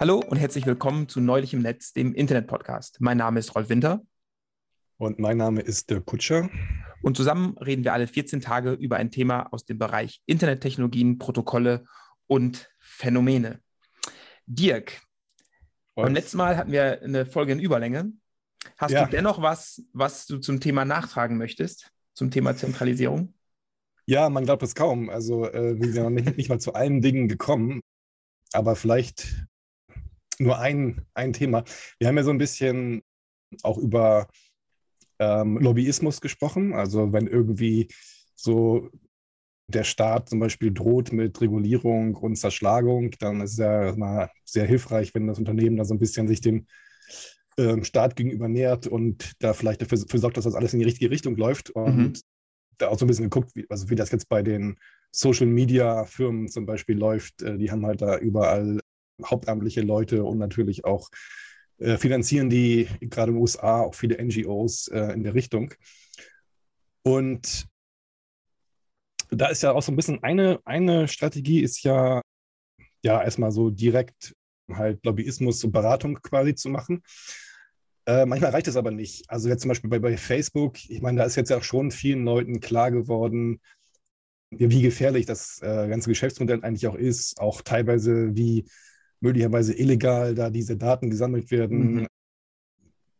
Hallo und herzlich willkommen zu Neulich im Netz, dem Internet-Podcast. Mein Name ist Rolf Winter. Und mein Name ist Dirk Kutscher. Und zusammen reden wir alle 14 Tage über ein Thema aus dem Bereich Internettechnologien, Protokolle und Phänomene. Dirk, was? beim letzten Mal hatten wir eine Folge in Überlänge. Hast ja. du dennoch was, was du zum Thema nachtragen möchtest, zum Thema Zentralisierung? Ja, man glaubt es kaum. Also äh, wir sind nicht, nicht mal zu allen Dingen gekommen, aber vielleicht nur ein, ein Thema. Wir haben ja so ein bisschen auch über ähm, Lobbyismus gesprochen. Also wenn irgendwie so der Staat zum Beispiel droht mit Regulierung und Zerschlagung, dann ist es ja mal sehr hilfreich, wenn das Unternehmen da so ein bisschen sich dem ähm, Staat gegenüber nähert und da vielleicht dafür, dafür, sorgt, dass das alles in die richtige Richtung läuft. Und mhm. da auch so ein bisschen geguckt, wie, also wie das jetzt bei den Social Media Firmen zum Beispiel läuft. Äh, die haben halt da überall hauptamtliche Leute und natürlich auch äh, finanzieren die gerade in den USA auch viele NGOs äh, in der Richtung. Und da ist ja auch so ein bisschen eine, eine Strategie ist ja, ja, erstmal so direkt halt Lobbyismus und Beratung quasi zu machen. Äh, manchmal reicht es aber nicht. Also jetzt zum Beispiel bei, bei Facebook, ich meine, da ist jetzt ja auch schon vielen Leuten klar geworden, wie gefährlich das äh, ganze Geschäftsmodell eigentlich auch ist, auch teilweise wie möglicherweise illegal da diese Daten gesammelt werden. Mhm.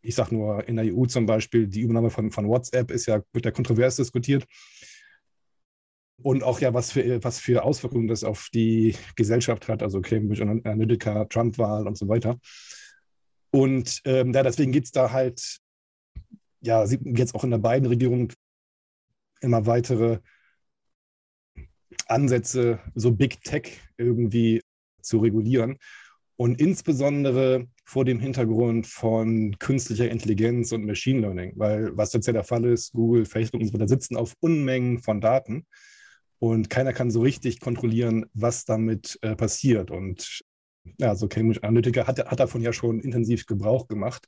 Ich sage nur in der EU zum Beispiel, die Übernahme von, von WhatsApp ist ja, wird ja kontrovers diskutiert. Und auch ja, was für, was für Auswirkungen das auf die Gesellschaft hat, also Cambridge Analytica, Trump-Wahl und so weiter. Und ähm, ja, deswegen gibt es da halt, ja, jetzt auch in der beiden Regierung immer weitere Ansätze, so Big Tech irgendwie zu regulieren. Und insbesondere vor dem Hintergrund von künstlicher Intelligenz und Machine Learning, weil was jetzt ja der Fall ist, Google, Facebook und so weiter sitzen auf Unmengen von Daten und keiner kann so richtig kontrollieren, was damit äh, passiert. Und ja, so Cambridge Analytica hat, hat davon ja schon intensiv Gebrauch gemacht.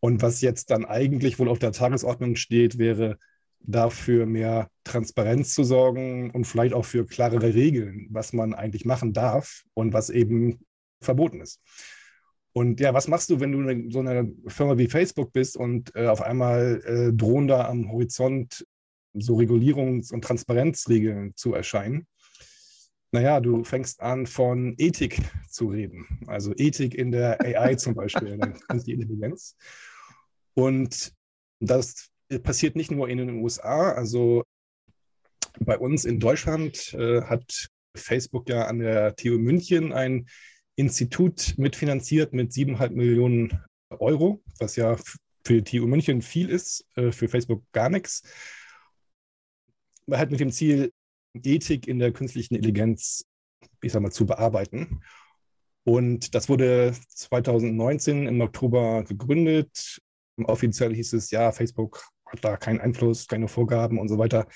Und was jetzt dann eigentlich wohl auf der Tagesordnung steht, wäre dafür mehr Transparenz zu sorgen und vielleicht auch für klarere Regeln, was man eigentlich machen darf und was eben verboten ist. Und ja, was machst du, wenn du so einer Firma wie Facebook bist und äh, auf einmal äh, drohen da am Horizont so Regulierungs- und Transparenzregeln zu erscheinen? Naja, du fängst an, von Ethik zu reden. Also Ethik in der AI zum Beispiel, in der künstlichen Intelligenz. Und das passiert nicht nur in den USA. Also bei uns in Deutschland äh, hat Facebook ja an der TU München ein Institut mitfinanziert mit siebeneinhalb Millionen Euro, was ja für die TU München viel ist, äh, für Facebook gar nichts. Halt mit dem Ziel, Ethik in der künstlichen Intelligenz, ich sag mal, zu bearbeiten. Und das wurde 2019 im Oktober gegründet. Offiziell hieß es, ja, Facebook hat da keinen Einfluss, keine Vorgaben und so weiter.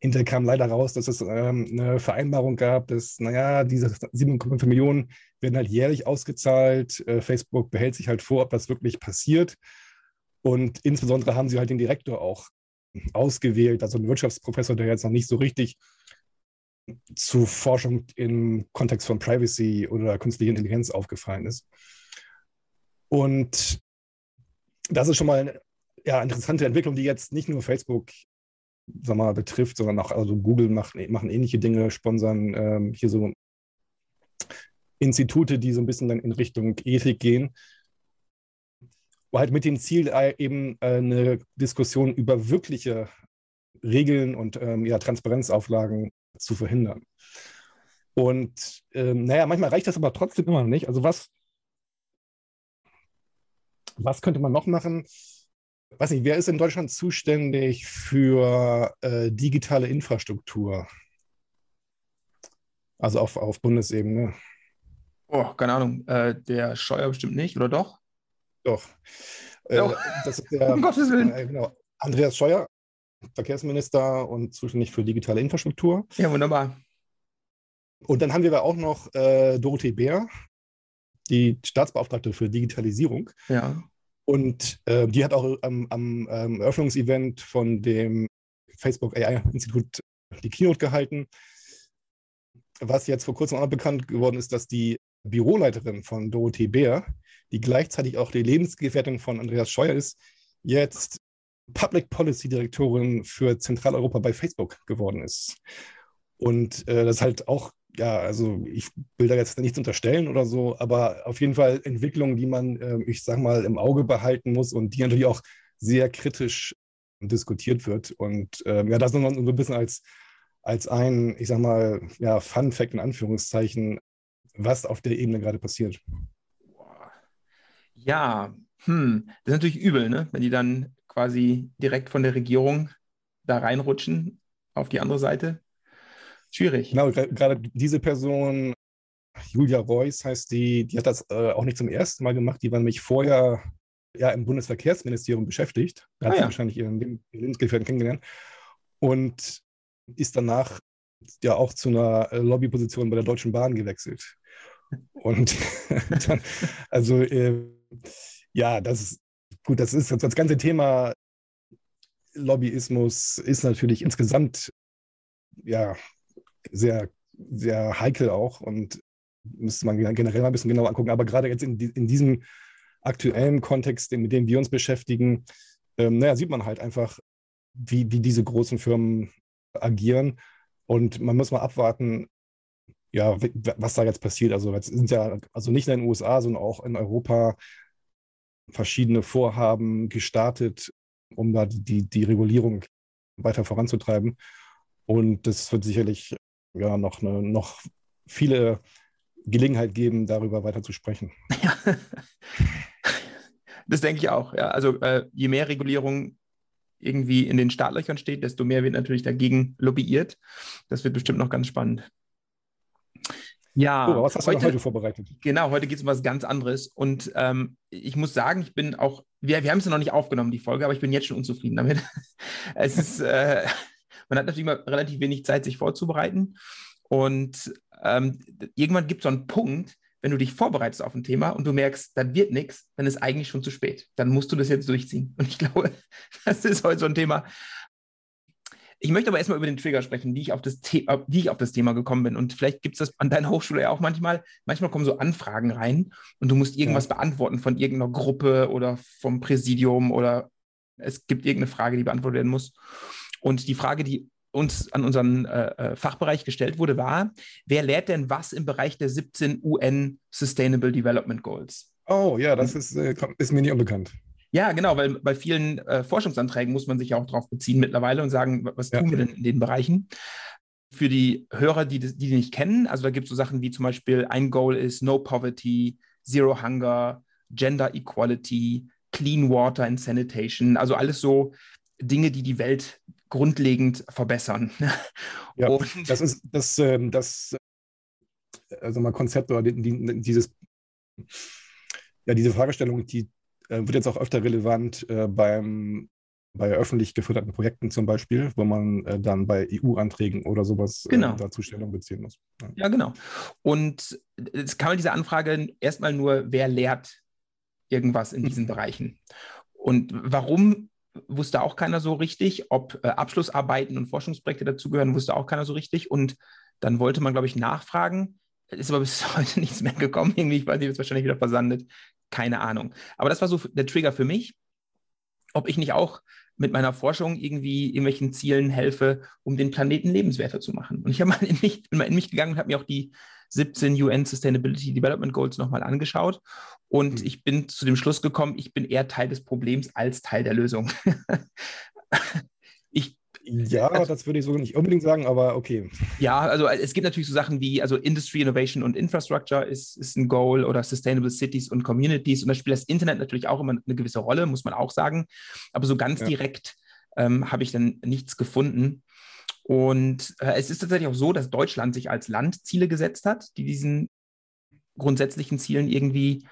Hinterher kam leider raus, dass es ähm, eine Vereinbarung gab, dass, naja, diese 7,5 Millionen werden halt jährlich ausgezahlt. Äh, Facebook behält sich halt vor, ob das wirklich passiert. Und insbesondere haben sie halt den Direktor auch ausgewählt, also einen Wirtschaftsprofessor, der jetzt noch nicht so richtig zu Forschung im Kontext von Privacy oder künstlicher Intelligenz aufgefallen ist. Und das ist schon mal ja, interessante Entwicklung, die jetzt nicht nur Facebook sag mal, betrifft, sondern auch also Google macht, machen ähnliche Dinge, sponsern ähm, hier so Institute, die so ein bisschen dann in Richtung Ethik gehen. Halt mit dem Ziel, äh, eben äh, eine Diskussion über wirkliche Regeln und ähm, ja, Transparenzauflagen zu verhindern. Und ähm, naja, manchmal reicht das aber trotzdem immer noch nicht. Also was, was könnte man noch machen? Weiß nicht, wer ist in Deutschland zuständig für äh, digitale Infrastruktur? Also auf, auf Bundesebene. Oh, keine Ahnung. Äh, der Scheuer bestimmt nicht, oder doch? Doch. Äh, ist der, um Gottes Willen. Äh, genau. Andreas Scheuer, Verkehrsminister und zuständig für digitale Infrastruktur. Ja, wunderbar. Und dann haben wir auch noch äh, Dorothee Bär, die Staatsbeauftragte für Digitalisierung. Ja. Und äh, die hat auch ähm, am ähm, Eröffnungsevent von dem Facebook AI-Institut die Keynote gehalten. Was jetzt vor kurzem auch bekannt geworden ist, dass die Büroleiterin von Dorothee Bär, die gleichzeitig auch die Lebensgefährtin von Andreas Scheuer ist, jetzt Public Policy Direktorin für Zentraleuropa bei Facebook geworden ist. Und äh, das ist halt auch, ja, also ich will da jetzt nichts unterstellen oder so, aber auf jeden Fall Entwicklungen, die man, äh, ich sag mal, im Auge behalten muss und die natürlich auch sehr kritisch diskutiert wird. Und äh, ja, das nur so ein bisschen als, als ein, ich sag mal, ja, Fun Fact in Anführungszeichen, was auf der Ebene gerade passiert. Ja, hm, das ist natürlich übel, ne? wenn die dann quasi direkt von der Regierung da reinrutschen auf die andere Seite. Schwierig. Genau, gerade diese Person, Julia Reuss heißt die, die hat das äh, auch nicht zum ersten Mal gemacht. Die war nämlich vorher ja im Bundesverkehrsministerium beschäftigt. Da ah, hat sie ja. wahrscheinlich ihren Lebensgefährten kennengelernt. Und ist danach ja auch zu einer äh, Lobbyposition bei der Deutschen Bahn gewechselt. Und dann, also äh, ja, das ist gut, das ist das ganze Thema Lobbyismus ist natürlich insgesamt ja sehr, sehr heikel auch und müsste man generell mal ein bisschen genauer angucken. Aber gerade jetzt in, in diesem aktuellen Kontext, mit dem wir uns beschäftigen, ähm, naja, sieht man halt einfach, wie, wie diese großen Firmen agieren. Und man muss mal abwarten, ja, was da jetzt passiert. Also jetzt sind ja, also nicht nur in den USA, sondern auch in Europa verschiedene Vorhaben gestartet, um da die, die Regulierung weiter voranzutreiben. Und das wird sicherlich ja noch, eine, noch viele Gelegenheit geben, darüber weiter zu sprechen. Ja. Das denke ich auch. Ja. Also äh, je mehr Regulierung irgendwie in den Startlöchern steht, desto mehr wird natürlich dagegen lobbyiert. Das wird bestimmt noch ganz spannend. Ja, oh, was hast heute, du heute vorbereitet? Genau, heute geht es um was ganz anderes. Und ähm, ich muss sagen, ich bin auch, wir, wir haben es ja noch nicht aufgenommen, die Folge, aber ich bin jetzt schon unzufrieden damit. es ist, äh, man hat natürlich mal relativ wenig Zeit, sich vorzubereiten. Und ähm, irgendwann gibt es so einen Punkt, wenn du dich vorbereitest auf ein Thema und du merkst, da wird nichts, dann ist eigentlich schon zu spät. Dann musst du das jetzt durchziehen. Und ich glaube, das ist heute so ein Thema, ich möchte aber erstmal über den Trigger sprechen, wie ich auf das, The wie ich auf das Thema gekommen bin. Und vielleicht gibt es das an deiner Hochschule ja auch manchmal. Manchmal kommen so Anfragen rein und du musst irgendwas ja. beantworten von irgendeiner Gruppe oder vom Präsidium oder es gibt irgendeine Frage, die beantwortet werden muss. Und die Frage, die uns an unseren äh, äh Fachbereich gestellt wurde, war, wer lehrt denn was im Bereich der 17 UN Sustainable Development Goals? Oh ja, das ist, äh, ist mir nicht unbekannt. Ja, genau, weil bei vielen äh, Forschungsanträgen muss man sich ja auch darauf beziehen mittlerweile und sagen, was ja. tun wir denn in den Bereichen? Für die Hörer, die, die, die nicht kennen, also da gibt es so Sachen wie zum Beispiel, ein Goal ist No Poverty, Zero Hunger, Gender Equality, Clean Water and Sanitation, also alles so Dinge, die die Welt grundlegend verbessern. Ja, und das ist das, ähm, das also mal Konzept oder dieses, ja, diese Fragestellung, die äh, wird jetzt auch öfter relevant äh, beim, bei öffentlich geförderten Projekten zum Beispiel, wo man äh, dann bei EU-Anträgen oder sowas genau. dazu Stellung beziehen muss. Ja. ja, genau. Und es kam in dieser Anfrage erstmal nur, wer lehrt irgendwas in diesen Bereichen? Und warum wusste auch keiner so richtig, ob äh, Abschlussarbeiten und Forschungsprojekte dazugehören, wusste auch keiner so richtig. Und dann wollte man, glaube ich, nachfragen. Ist aber bis heute nichts mehr gekommen. Irgendwie, ich weiß nicht, wird wahrscheinlich wieder versandet keine Ahnung. Aber das war so der Trigger für mich, ob ich nicht auch mit meiner Forschung irgendwie irgendwelchen Zielen helfe, um den Planeten lebenswerter zu machen. Und ich habe mal bin mal in mich gegangen und habe mir auch die 17 UN Sustainability Development Goals nochmal angeschaut. Und mhm. ich bin zu dem Schluss gekommen, ich bin eher Teil des Problems als Teil der Lösung. ich ja, also, das würde ich so nicht unbedingt sagen, aber okay. Ja, also es gibt natürlich so Sachen wie, also Industry Innovation und Infrastructure ist, ist ein Goal oder Sustainable Cities und Communities und da spielt das Internet natürlich auch immer eine gewisse Rolle, muss man auch sagen. Aber so ganz ja. direkt ähm, habe ich dann nichts gefunden. Und äh, es ist tatsächlich auch so, dass Deutschland sich als Land Ziele gesetzt hat, die diesen grundsätzlichen Zielen irgendwie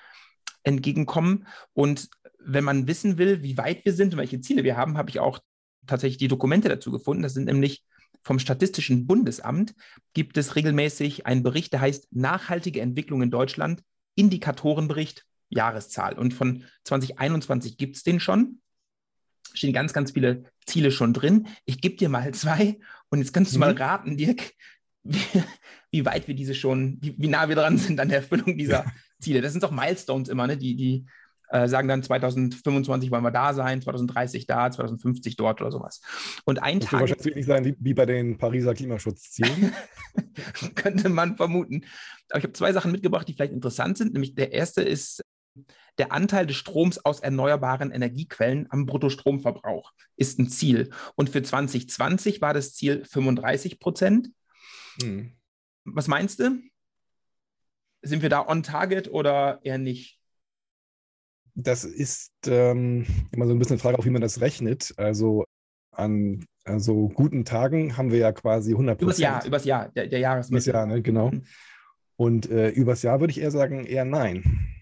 entgegenkommen. Und wenn man wissen will, wie weit wir sind und welche Ziele wir haben, habe ich auch tatsächlich die Dokumente dazu gefunden. Das sind nämlich vom Statistischen Bundesamt gibt es regelmäßig einen Bericht, der heißt Nachhaltige Entwicklung in Deutschland, Indikatorenbericht, Jahreszahl. Und von 2021 gibt es den schon. Stehen ganz, ganz viele Ziele schon drin. Ich gebe dir mal zwei und jetzt kannst du mhm. mal raten, Dirk, wie, wie weit wir diese schon, wie, wie, nah wir dran sind an der Erfüllung dieser Ziele. Das sind doch Milestones immer, ne? die, die äh, sagen dann 2025 wollen wir da sein, 2030 da, 2050 dort oder sowas. Und ein das Tag. Wahrscheinlich nicht sein wie bei den Pariser Klimaschutzzielen. könnte man vermuten. Aber ich habe zwei Sachen mitgebracht, die vielleicht interessant sind. Nämlich der erste ist der Anteil des Stroms aus erneuerbaren Energiequellen am Bruttostromverbrauch ist ein Ziel. Und für 2020 war das Ziel 35 Prozent. Hm. Was meinst du? Sind wir da on target oder eher nicht? Das ist ähm, immer so ein bisschen eine Frage, auch wie man das rechnet. Also an also guten Tagen haben wir ja quasi 100 Prozent. Übers Jahr, übers Jahr, der, der Jahresmittel. Übers Jahr, ne? genau. Mhm. Und äh, übers Jahr würde ich eher sagen, eher nein.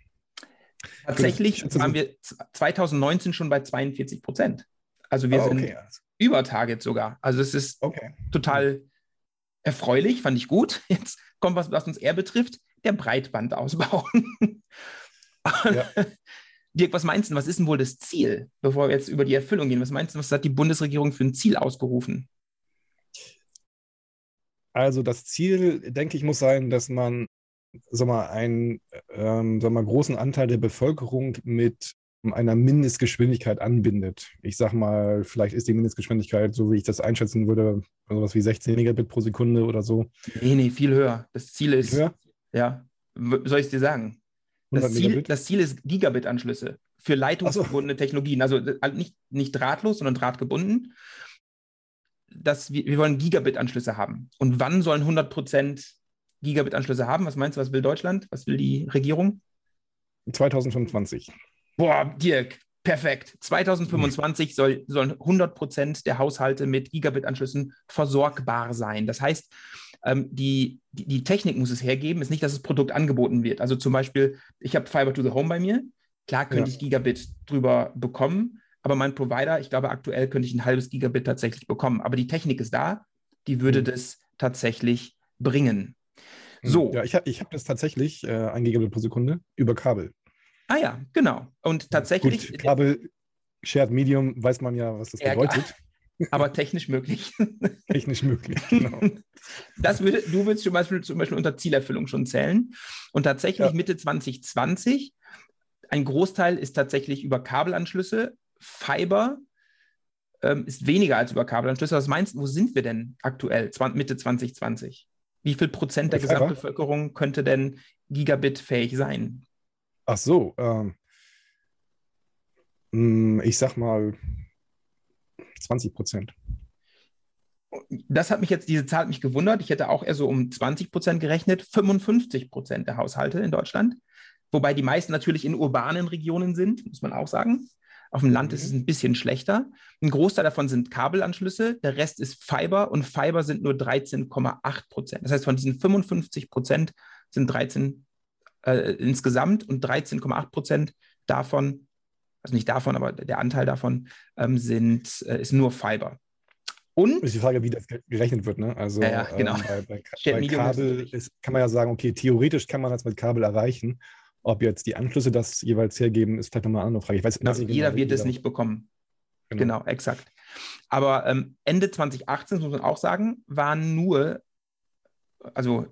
Tatsächlich waren wir 2019 schon bei 42 Prozent. Also wir oh, okay. sind über Target sogar. Also es ist okay. total erfreulich, fand ich gut. Jetzt kommt was, was uns eher betrifft, der Breitbandausbau. Ja. Dirk, was meinst du, was ist denn wohl das Ziel, bevor wir jetzt über die Erfüllung gehen? Was meinst du, was hat die Bundesregierung für ein Ziel ausgerufen? Also das Ziel, denke ich, muss sein, dass man sag mal, einen ähm, sag mal, großen Anteil der Bevölkerung mit einer Mindestgeschwindigkeit anbindet. Ich sag mal, vielleicht ist die Mindestgeschwindigkeit, so wie ich das einschätzen würde, sowas wie 16 Megabit pro Sekunde oder so. Nee, nee, viel höher. Das Ziel ist, höher? ja, soll ich es dir sagen? Das Ziel, das Ziel ist Gigabit-Anschlüsse für leitungsgebundene so. Technologien. Also äh, nicht, nicht drahtlos, sondern drahtgebunden. Das, wir, wir wollen Gigabit-Anschlüsse haben. Und wann sollen 100 Gigabit-Anschlüsse haben? Was meinst du, was will Deutschland? Was will die Regierung? 2025. Boah, Dirk, perfekt. 2025 soll, sollen 100% der Haushalte mit Gigabit-Anschlüssen versorgbar sein. Das heißt, ähm, die, die, die, Technik muss es hergeben, ist nicht, dass das Produkt angeboten wird. Also zum Beispiel, ich habe Fiber to the Home bei mir. Klar könnte ja. ich Gigabit drüber bekommen, aber mein Provider, ich glaube, aktuell könnte ich ein halbes Gigabit tatsächlich bekommen. Aber die Technik ist da, die würde mhm. das tatsächlich bringen. Mhm. So. Ja, ich habe ich hab das tatsächlich, äh, ein Gigabit pro Sekunde, über Kabel. Ah ja, genau. Und tatsächlich. Gut, Kabel, Shared Medium, weiß man ja, was das bedeutet aber technisch möglich. technisch möglich, genau. Das würde, du würdest zum Beispiel, zum Beispiel unter Zielerfüllung schon zählen. Und tatsächlich ja. Mitte 2020, ein Großteil ist tatsächlich über Kabelanschlüsse. Fiber ähm, ist weniger als über Kabelanschlüsse. Was meinst du, wo sind wir denn aktuell, Mitte 2020? Wie viel Prozent der Gesamtbevölkerung könnte denn Gigabit-fähig sein? Ach so, ähm, hm, ich sag mal 20 Prozent. Das hat mich jetzt, diese Zahl hat mich gewundert. Ich hätte auch eher so um 20 Prozent gerechnet. 55 Prozent der Haushalte in Deutschland. Wobei die meisten natürlich in urbanen Regionen sind, muss man auch sagen. Auf dem Land ist es mhm. ein bisschen schlechter. Ein Großteil davon sind Kabelanschlüsse, der Rest ist Fiber und Fiber sind nur 13,8 Prozent. Das heißt, von diesen 55 Prozent sind 13 äh, insgesamt und 13,8 Prozent davon also nicht davon, aber der Anteil davon ähm, sind, äh, ist nur Fiber. Und ist die Frage, wie das gerechnet wird. Ne? Also ja, ja, genau. ähm, bei, bei, bei Kabel ist, kann man ja sagen, okay, theoretisch kann man das mit Kabel erreichen. Ob jetzt die Anschlüsse das jeweils hergeben, ist vielleicht nochmal eine andere Frage. Ich weiß, genau, nicht jeder genau, wird es nicht bekommen. Genau, genau exakt. Aber ähm, Ende 2018, muss man auch sagen, waren nur, also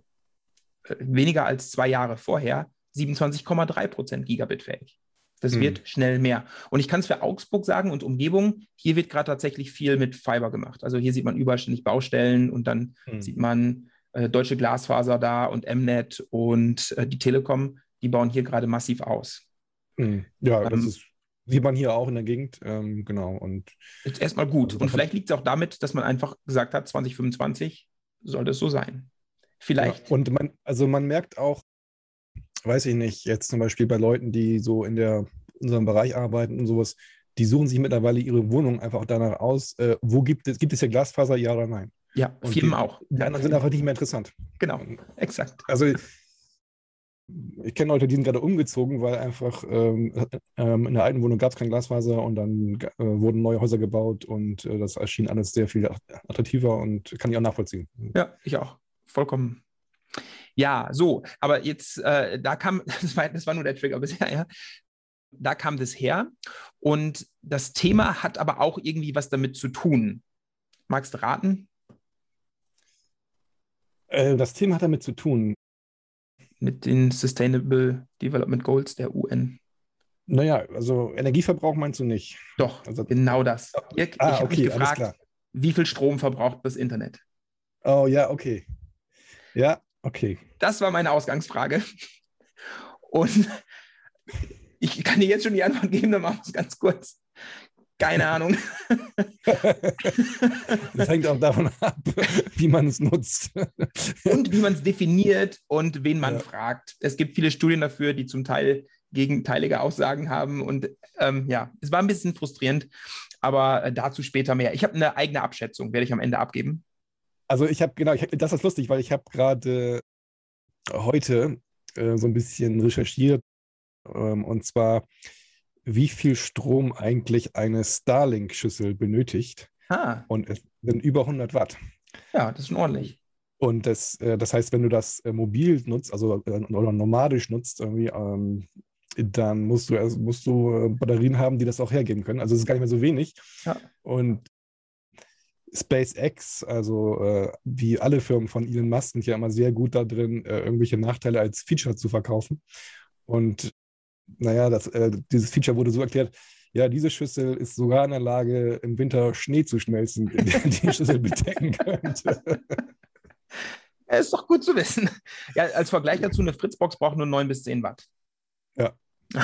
äh, weniger als zwei Jahre vorher, 27,3 Prozent Gigabit fähig. Das hm. wird schnell mehr. Und ich kann es für Augsburg sagen und Umgebung, hier wird gerade tatsächlich viel mit Fiber gemacht. Also hier sieht man überall ständig Baustellen und dann hm. sieht man äh, deutsche Glasfaser da und Mnet und äh, die Telekom, die bauen hier gerade massiv aus. Hm. Ja, ähm, das ist, sieht man hier auch in der Gegend, ähm, genau. Und ist erstmal gut. Also und vielleicht liegt es auch damit, dass man einfach gesagt hat, 2025 soll das so sein. Vielleicht. Ja, und man, also man merkt auch, weiß ich nicht, jetzt zum Beispiel bei Leuten, die so in der unserem Bereich arbeiten und sowas, die suchen sich mittlerweile ihre Wohnung einfach danach aus, äh, wo gibt es, gibt es hier Glasfaser, ja oder nein? Ja, und Firmen auch. Die anderen sind einfach nicht mehr interessant. Genau, exakt. Also ich kenne Leute, die sind gerade umgezogen, weil einfach ähm, ähm, in der alten Wohnung gab es kein Glasfaser und dann äh, wurden neue Häuser gebaut und äh, das erschien alles sehr viel attraktiver und kann ich auch nachvollziehen. Ja, ich auch. Vollkommen ja, so, aber jetzt, äh, da kam, das war, das war nur der Trigger bisher, ja. Da kam das her. Und das Thema hat aber auch irgendwie was damit zu tun. Magst du raten? Äh, das Thema hat damit zu tun. Mit den Sustainable Development Goals der UN. Naja, also Energieverbrauch meinst du nicht? Doch, also, genau das. Ich, ah, ich habe okay, mich gefragt, wie viel Strom verbraucht das Internet? Oh ja, okay. Ja, okay. Das war meine Ausgangsfrage. Und ich kann dir jetzt schon die Antwort geben, dann machen wir es ganz kurz. Keine Ahnung. das hängt auch davon ab, wie man es nutzt. und wie man es definiert und wen man ja. fragt. Es gibt viele Studien dafür, die zum Teil gegenteilige Aussagen haben. Und ähm, ja, es war ein bisschen frustrierend, aber äh, dazu später mehr. Ich habe eine eigene Abschätzung, werde ich am Ende abgeben. Also ich habe, genau, ich hab, das ist lustig, weil ich habe gerade heute äh, so ein bisschen recherchiert ähm, und zwar, wie viel Strom eigentlich eine Starlink-Schüssel benötigt. Ah. Und es sind über 100 Watt. Ja, das ist schon ordentlich. Und das, äh, das heißt, wenn du das äh, mobil nutzt, also äh, oder nomadisch nutzt, irgendwie, ähm, dann musst du, also musst du Batterien haben, die das auch hergeben können. Also es ist gar nicht mehr so wenig. Ja. Und SpaceX, also äh, wie alle Firmen von Elon Musk, sind ja immer sehr gut da drin, äh, irgendwelche Nachteile als Feature zu verkaufen. Und naja, das, äh, dieses Feature wurde so erklärt, ja, diese Schüssel ist sogar in der Lage, im Winter Schnee zu schmelzen, der die Schüssel bedecken könnte. Ja, ist doch gut zu wissen. Ja, als Vergleich dazu, eine Fritzbox braucht nur 9 bis 10 Watt. Ja.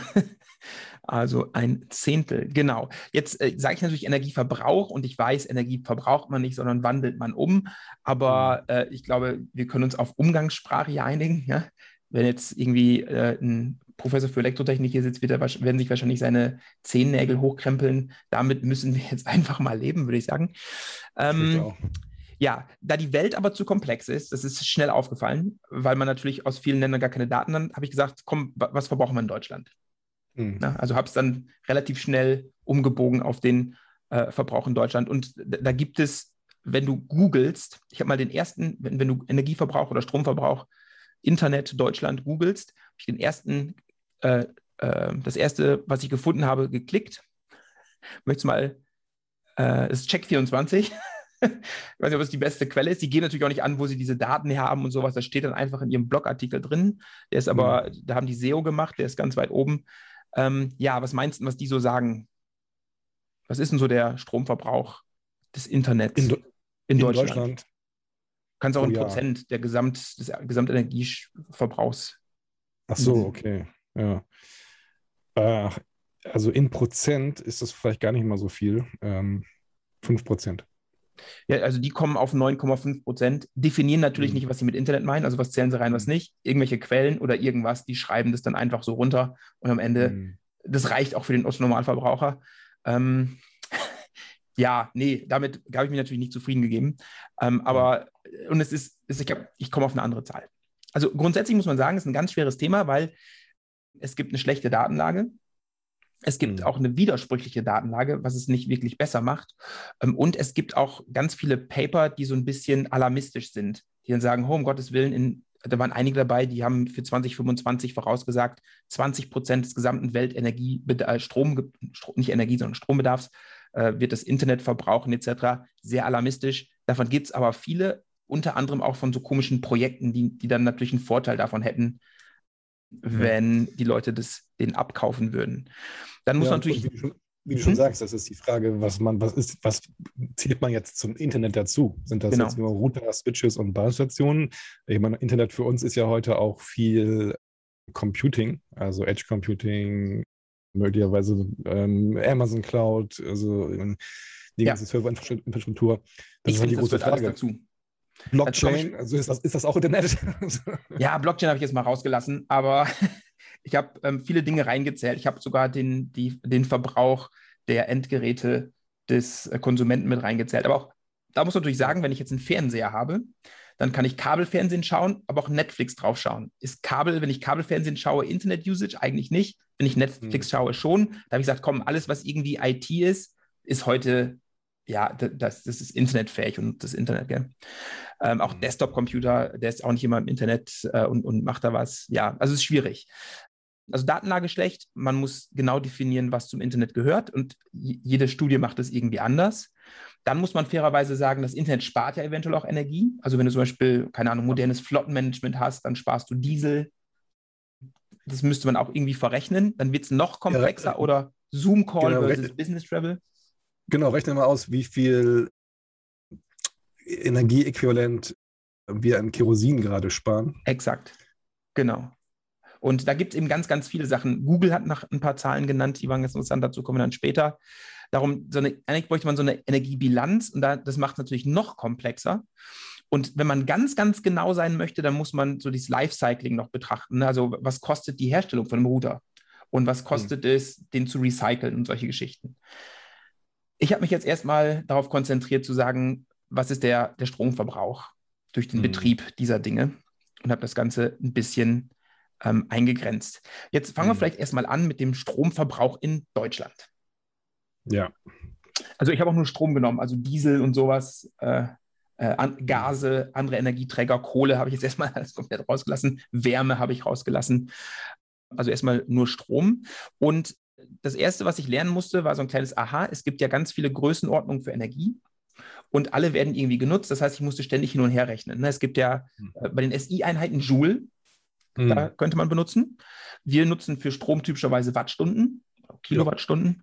Also ein Zehntel, genau. Jetzt äh, sage ich natürlich Energieverbrauch und ich weiß, Energie verbraucht man nicht, sondern wandelt man um. Aber mhm. äh, ich glaube, wir können uns auf Umgangssprache hier einigen. Ja? Wenn jetzt irgendwie äh, ein Professor für Elektrotechnik hier sitzt, wird er, werden sich wahrscheinlich seine Zehennägel hochkrempeln. Damit müssen wir jetzt einfach mal leben, würde ich sagen. Ähm, ja, da die Welt aber zu komplex ist, das ist schnell aufgefallen, weil man natürlich aus vielen Ländern gar keine Daten hat, habe ich gesagt, komm, was verbrauchen wir in Deutschland? Mhm. Na, also habe es dann relativ schnell umgebogen auf den äh, Verbrauch in Deutschland. Und da gibt es, wenn du googelst, ich habe mal den ersten, wenn, wenn du Energieverbrauch oder Stromverbrauch Internet Deutschland googelst, habe ich den ersten, äh, äh, das erste, was ich gefunden habe, geklickt. Möchtest du mal, äh, ist Check24. ich weiß nicht, ob es die beste Quelle ist. Die gehen natürlich auch nicht an, wo sie diese Daten her haben und sowas. Das steht dann einfach in ihrem Blogartikel drin. Der ist aber, mhm. da haben die SEO gemacht, der ist ganz weit oben. Ähm, ja, was meinst du, was die so sagen? Was ist denn so der Stromverbrauch des Internets in, in, in Deutschland? Deutschland? Kannst auch oh, ein ja. Prozent der Gesamt, des Gesamtenergieverbrauchs. Ach so, okay. Ja. Äh, also in Prozent ist das vielleicht gar nicht mal so viel. Ähm, 5 Prozent. Ja, also die kommen auf 9,5 Prozent, definieren natürlich mhm. nicht, was sie mit Internet meinen, also was zählen sie rein, was nicht. Irgendwelche Quellen oder irgendwas, die schreiben das dann einfach so runter und am Ende, mhm. das reicht auch für den Otto-Normalverbraucher. Ähm, ja, nee, damit habe ich mich natürlich nicht zufrieden gegeben. Ähm, aber, und es ist, es, ich, ich komme auf eine andere Zahl. Also grundsätzlich muss man sagen, es ist ein ganz schweres Thema, weil es gibt eine schlechte Datenlage. Es gibt mhm. auch eine widersprüchliche Datenlage, was es nicht wirklich besser macht. Ähm, und es gibt auch ganz viele Paper, die so ein bisschen alarmistisch sind, die dann sagen, oh, um Gottes Willen, in, da waren einige dabei, die haben für 2025 vorausgesagt, 20 Prozent des gesamten Weltenergie, äh, Strom, nicht Energie, sondern Strombedarfs äh, wird das Internet verbrauchen etc. Sehr alarmistisch. Davon gibt es aber viele, unter anderem auch von so komischen Projekten, die, die dann natürlich einen Vorteil davon hätten. Wenn die Leute das den abkaufen würden. Dann muss ja, natürlich. Wie du, schon, wie du schon, sagst, das ist die Frage, was man, was ist, was zählt man jetzt zum Internet dazu? Sind das genau. jetzt nur Router, Switches und Basisstationen? Ich meine, Internet für uns ist ja heute auch viel Computing, also Edge Computing, möglicherweise ähm, Amazon Cloud, also ähm, die ganze ja. Serverinfrastruktur. Das ich ist halt die große Frage. Dazu. Blockchain, also ist das, ist das auch Internet? ja, Blockchain habe ich jetzt mal rausgelassen, aber ich habe ähm, viele Dinge reingezählt. Ich habe sogar den, die, den Verbrauch der Endgeräte des äh, Konsumenten mit reingezählt. Aber auch da muss man natürlich sagen, wenn ich jetzt einen Fernseher habe, dann kann ich Kabelfernsehen schauen, aber auch Netflix drauf schauen. Ist Kabel, wenn ich Kabelfernsehen schaue, Internet-Usage? Eigentlich nicht. Wenn ich Netflix hm. schaue, schon. Da habe ich gesagt, komm, alles, was irgendwie IT ist, ist heute ja, das, das ist internetfähig und das Internet, gell? Ähm, auch mhm. Desktop-Computer, der ist auch nicht immer im Internet äh, und, und macht da was. Ja, also es ist schwierig. Also Datenlage schlecht, man muss genau definieren, was zum Internet gehört und jede Studie macht es irgendwie anders. Dann muss man fairerweise sagen, das Internet spart ja eventuell auch Energie. Also wenn du zum Beispiel, keine Ahnung, modernes Flottenmanagement hast, dann sparst du Diesel. Das müsste man auch irgendwie verrechnen. Dann wird es noch komplexer ja, oder Zoom-Call genau, versus Business Travel. Genau, rechne mal aus, wie viel Energieäquivalent wir an Kerosin gerade sparen. Exakt. Genau. Und da gibt es eben ganz, ganz viele Sachen. Google hat nach ein paar Zahlen genannt, die waren ganz interessant, dazu kommen wir dann später. Darum, so eine, eigentlich bräuchte man so eine Energiebilanz und da, das macht es natürlich noch komplexer. Und wenn man ganz, ganz genau sein möchte, dann muss man so dieses Lifecycling noch betrachten. Ne? Also was kostet die Herstellung von einem Router? Und was kostet mhm. es, den zu recyceln und solche Geschichten? Ich habe mich jetzt erstmal darauf konzentriert zu sagen, was ist der, der Stromverbrauch durch den mhm. Betrieb dieser Dinge und habe das Ganze ein bisschen ähm, eingegrenzt. Jetzt fangen mhm. wir vielleicht erstmal an mit dem Stromverbrauch in Deutschland. Ja. Also ich habe auch nur Strom genommen, also Diesel und sowas, äh, äh, an, Gase, andere Energieträger, Kohle habe ich jetzt erstmal alles komplett rausgelassen, Wärme habe ich rausgelassen. Also erstmal nur Strom. Und das Erste, was ich lernen musste, war so ein kleines Aha. Es gibt ja ganz viele Größenordnungen für Energie und alle werden irgendwie genutzt. Das heißt, ich musste ständig hin und her rechnen. Ne? Es gibt ja hm. äh, bei den SI-Einheiten Joule, mhm. da könnte man benutzen. Wir nutzen für Strom typischerweise Wattstunden, Kilowattstunden.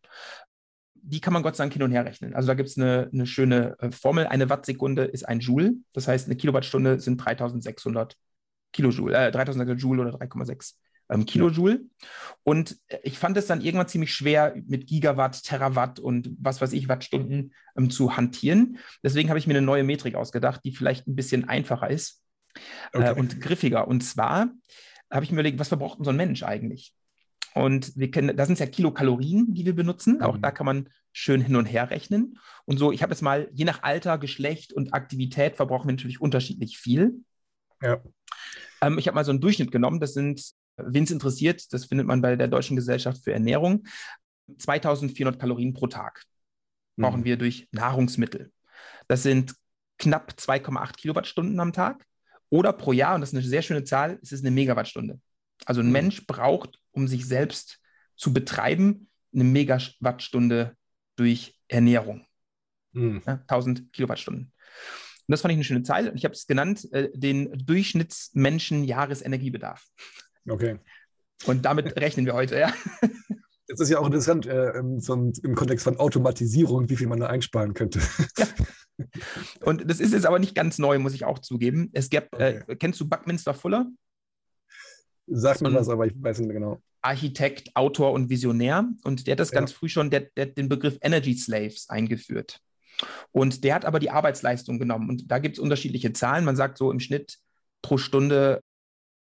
Die kann man Gott sei Dank hin und her rechnen. Also da gibt es eine, eine schöne äh, Formel. Eine Wattsekunde ist ein Joule. Das heißt, eine Kilowattstunde sind 3600 Kilojoule, äh, 3600 Joule oder 3,6 ähm, Kilojoule. Und äh, ich fand es dann irgendwann ziemlich schwer, mit Gigawatt, Terawatt und was weiß ich, Wattstunden ähm, zu hantieren. Deswegen habe ich mir eine neue Metrik ausgedacht, die vielleicht ein bisschen einfacher ist äh, okay. äh, und griffiger. Und zwar habe ich mir überlegt, was verbraucht denn so ein Mensch eigentlich? Und wir kennen, da sind es ja Kilokalorien, die wir benutzen. Mhm. Auch da kann man schön hin und her rechnen. Und so, ich habe jetzt mal, je nach Alter, Geschlecht und Aktivität verbrauchen wir natürlich unterschiedlich viel. Ja. Ähm, ich habe mal so einen Durchschnitt genommen. Das sind Wen es interessiert, das findet man bei der Deutschen Gesellschaft für Ernährung. 2400 Kalorien pro Tag brauchen mhm. wir durch Nahrungsmittel. Das sind knapp 2,8 Kilowattstunden am Tag oder pro Jahr, und das ist eine sehr schöne Zahl, es ist eine Megawattstunde. Also ein mhm. Mensch braucht, um sich selbst zu betreiben, eine Megawattstunde durch Ernährung. Mhm. Ja, 1000 Kilowattstunden. Und das fand ich eine schöne Zahl. Ich habe es genannt, äh, den Durchschnittsmenschen Jahresenergiebedarf. Okay. Und damit rechnen wir heute, ja. Das ist ja auch interessant äh, im, so im, Kontext von Automatisierung, wie viel man da einsparen könnte. Ja. Und das ist jetzt aber nicht ganz neu, muss ich auch zugeben. Es gibt, äh, okay. äh, kennst du Buckminster Fuller? Sagt mir was, aber ich weiß nicht mehr genau. Architekt, Autor und Visionär. Und der hat das ja. ganz früh schon, der, der den Begriff Energy Slaves eingeführt. Und der hat aber die Arbeitsleistung genommen. Und da gibt es unterschiedliche Zahlen. Man sagt so im Schnitt pro Stunde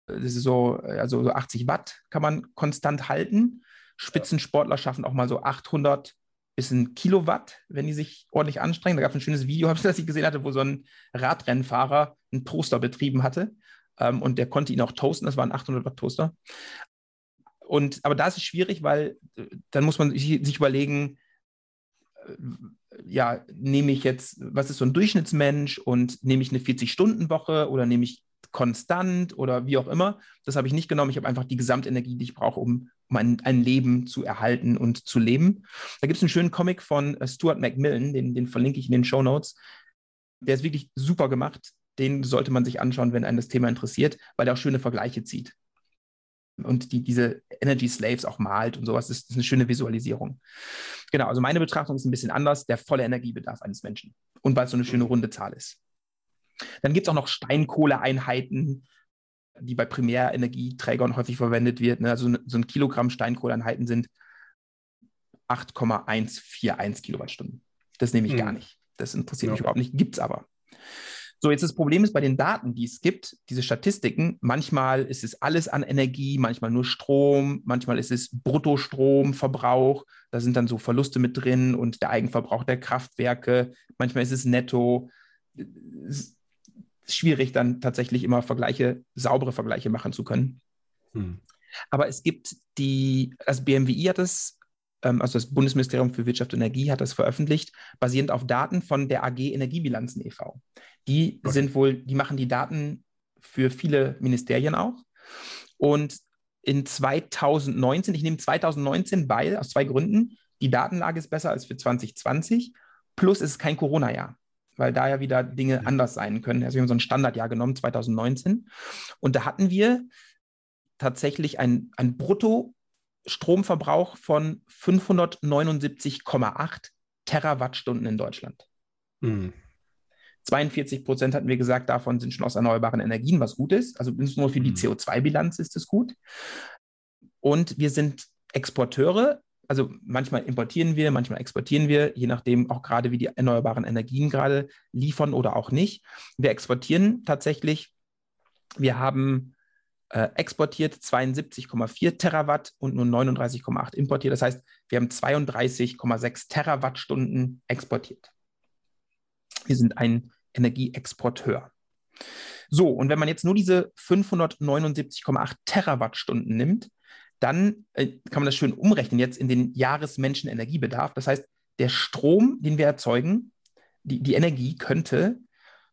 das ist so, also so 80 Watt kann man konstant halten. Spitzensportler schaffen auch mal so 800 bis ein Kilowatt, wenn die sich ordentlich anstrengen. Da gab es ein schönes Video, das ich gesehen hatte, wo so ein Radrennfahrer einen Toaster betrieben hatte. Ähm, und der konnte ihn auch toasten. Das war ein 800 Watt Toaster. Und, aber da ist es schwierig, weil äh, dann muss man sich, überlegen, äh, ja, nehme ich jetzt, was ist so ein Durchschnittsmensch und nehme ich eine 40-Stunden-Woche oder nehme ich konstant oder wie auch immer. Das habe ich nicht genommen. Ich habe einfach die Gesamtenergie, die ich brauche, um, um ein, Leben zu erhalten und zu leben. Da gibt es einen schönen Comic von äh, Stuart McMillan, den, den verlinke ich in den Show Notes. Der ist wirklich super gemacht. Den sollte man sich anschauen, wenn einen das Thema interessiert, weil er auch schöne Vergleiche zieht. Und die, diese Energy Slaves auch malt und sowas. Das ist eine schöne Visualisierung. Genau, also meine Betrachtung ist ein bisschen anders. Der volle Energiebedarf eines Menschen. Und weil es so eine schöne runde Zahl ist. Dann gibt es auch noch Steinkohleeinheiten, die bei Primärenergieträgern häufig verwendet wird. Ne? Also so ein Kilogramm Steinkohleeinheiten sind 8,141 Kilowattstunden. Das nehme ich hm. gar nicht. Das interessiert ja. mich überhaupt nicht. Gibt es aber. So, jetzt das Problem ist bei den Daten, die es gibt, diese Statistiken, manchmal ist es alles an Energie, manchmal nur Strom, manchmal ist es Bruttostromverbrauch, da sind dann so Verluste mit drin und der Eigenverbrauch der Kraftwerke, manchmal ist es netto schwierig, dann tatsächlich immer Vergleiche, saubere Vergleiche machen zu können. Hm. Aber es gibt die, das BMWI hat es, ähm, also das Bundesministerium für Wirtschaft und Energie hat das veröffentlicht, basierend auf Daten von der AG Energiebilanzen e.V. Die okay. sind wohl, die machen die Daten für viele Ministerien auch. Und in 2019, ich nehme 2019, weil, aus zwei Gründen, die Datenlage ist besser als für 2020 Plus es ist kein Corona-Jahr, weil da ja wieder Dinge anders sein können. Also wir haben so ein Standardjahr genommen, 2019. Und da hatten wir tatsächlich ein, ein Brutto-Stromverbrauch von 579,8 Terawattstunden in Deutschland. Mhm. 42 Prozent hatten wir gesagt, davon sind schon aus erneuerbaren Energien, was gut ist. Also nur für die mhm. CO2-Bilanz ist es gut. Und wir sind Exporteure. Also manchmal importieren wir, manchmal exportieren wir, je nachdem auch gerade, wie die erneuerbaren Energien gerade liefern oder auch nicht. Wir exportieren tatsächlich. Wir haben äh, exportiert 72,4 Terawatt und nur 39,8 importiert. Das heißt, wir haben 32,6 Terawattstunden exportiert. Wir sind ein Energieexporteur. So, und wenn man jetzt nur diese 579,8 Terawattstunden nimmt, dann äh, kann man das schön umrechnen jetzt in den Jahresmenschenenergiebedarf. Das heißt, der Strom, den wir erzeugen, die, die Energie könnte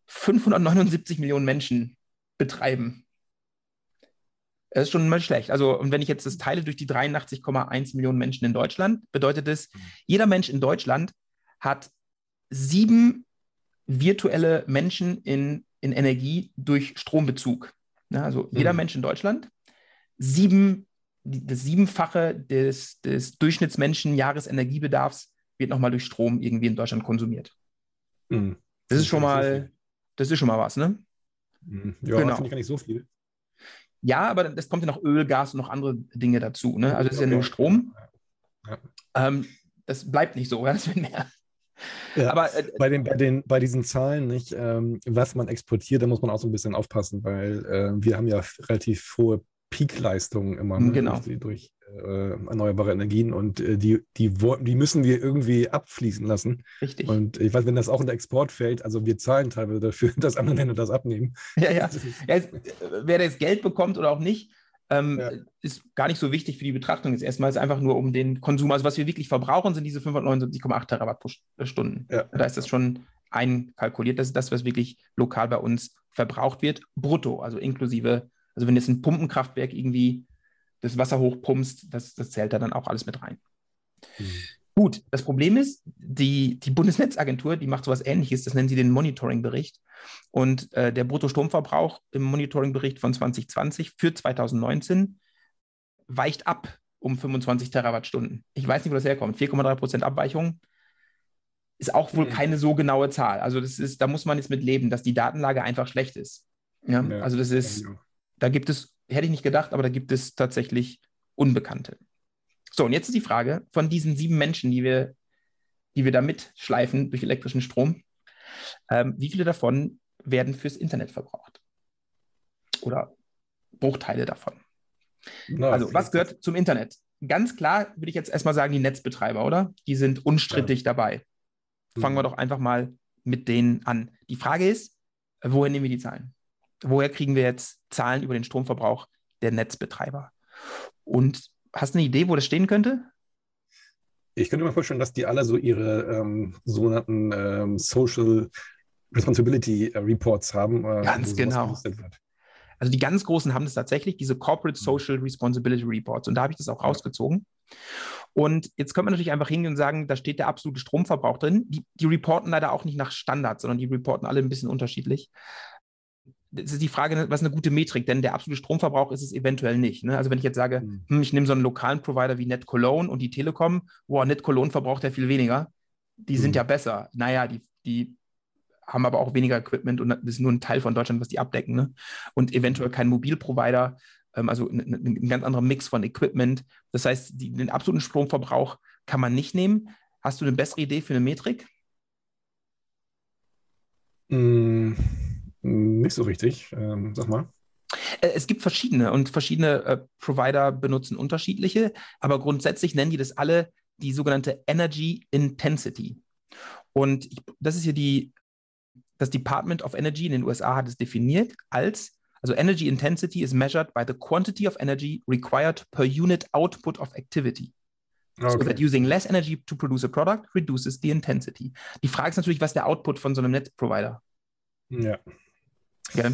579 Millionen Menschen betreiben. Das ist schon mal schlecht. Also, und wenn ich jetzt das teile durch die 83,1 Millionen Menschen in Deutschland, bedeutet es, jeder Mensch in Deutschland hat sieben virtuelle Menschen in, in Energie durch Strombezug. Ja, also mhm. jeder Mensch in Deutschland, sieben, das Siebenfache des, des Durchschnittsmenschen Jahresenergiebedarfs wird nochmal durch Strom irgendwie in Deutschland konsumiert. Mhm. Das, das ist schon mal, das ist schon mal was, ne? Mhm. Ja, genau. finde ich gar nicht so viel. Ja, aber es kommt ja noch Öl, Gas und noch andere Dinge dazu. Ne? Also es ist ja nur Strom. Ja. Ähm, das bleibt nicht so, das wird mehr. Ja, aber äh, bei, den, bei, den, bei diesen Zahlen, nicht, ähm, was man exportiert, da muss man auch so ein bisschen aufpassen, weil äh, wir haben ja relativ hohe Peakleistungen immer ne, genau. durch, durch äh, erneuerbare Energien und äh, die, die, die müssen wir irgendwie abfließen lassen. Richtig. Und ich weiß, wenn das auch in der Export fällt, also wir zahlen teilweise dafür, dass andere Länder das abnehmen. Ja, ja. ja es, wer das Geld bekommt oder auch nicht, ähm, ja. ist gar nicht so wichtig für die Betrachtung. Jetzt erstmal ist es einfach nur um den Konsum. Also was wir wirklich verbrauchen, sind diese 579,8 Terawatt pro Stunde. Ja. Da ist das schon einkalkuliert. Das ist das, was wirklich lokal bei uns verbraucht wird, brutto, also inklusive, also wenn jetzt ein Pumpenkraftwerk irgendwie das Wasser hochpumpst, das, das zählt da dann auch alles mit rein. Mhm. Gut, das Problem ist, die, die Bundesnetzagentur, die macht sowas ähnliches, das nennen sie den Monitoring-Bericht. Und äh, der Bruttostromverbrauch im Monitoring-Bericht von 2020 für 2019 weicht ab um 25 Terawattstunden. Ich weiß nicht, wo das herkommt. 4,3 Prozent Abweichung ist auch wohl mhm. keine so genaue Zahl. Also das ist, da muss man jetzt mit leben, dass die Datenlage einfach schlecht ist. Ja, ja also das ist, da gibt es, hätte ich nicht gedacht, aber da gibt es tatsächlich Unbekannte. So, und jetzt ist die Frage von diesen sieben Menschen, die wir, die wir da mitschleifen durch elektrischen Strom, ähm, wie viele davon werden fürs Internet verbraucht? Oder Bruchteile davon? Na, also, was gehört zum Internet? Ganz klar würde ich jetzt erstmal sagen, die Netzbetreiber, oder? Die sind unstrittig ja. dabei. Fangen wir mhm. doch einfach mal mit denen an. Die Frage ist, woher nehmen wir die Zahlen? Woher kriegen wir jetzt Zahlen über den Stromverbrauch der Netzbetreiber? Und Hast du eine Idee, wo das stehen könnte? Ich könnte mir vorstellen, dass die alle so ihre ähm, sogenannten ähm, Social Responsibility äh, Reports haben. Äh, ganz genau. Also die ganz Großen haben das tatsächlich, diese Corporate. Social Responsibility Reports. Und da habe ich das auch rausgezogen. Und jetzt könnte man natürlich einfach hingehen und sagen, da steht der absolute Stromverbrauch drin. Die, die reporten leider auch nicht nach Standard, sondern die reporten alle ein bisschen unterschiedlich das ist die Frage, was ist eine gute Metrik? Denn der absolute Stromverbrauch ist es eventuell nicht. Ne? Also wenn ich jetzt sage, mhm. hm, ich nehme so einen lokalen Provider wie NetCologne und die Telekom, wow, NetCologne verbraucht ja viel weniger. Die mhm. sind ja besser. Naja, die, die haben aber auch weniger Equipment und das ist nur ein Teil von Deutschland, was die abdecken. Ne? Und eventuell kein Mobilprovider, ähm, also ein, ein, ganz anderer Mix von Equipment. Das heißt, die, den absoluten Stromverbrauch kann man nicht nehmen. Hast du eine bessere Idee für eine Metrik? Mhm. Nicht so richtig. Ähm, sag mal. Äh, es gibt verschiedene und verschiedene äh, Provider benutzen unterschiedliche, aber grundsätzlich nennen die das alle die sogenannte Energy Intensity. Und ich, das ist hier die, das Department of Energy in den USA hat es definiert als, also Energy Intensity is measured by the quantity of energy required per unit output of activity. Okay. So that using less energy to produce a product reduces the intensity. Die Frage ist natürlich, was der Output von so einem Netzprovider? Ja. Ja.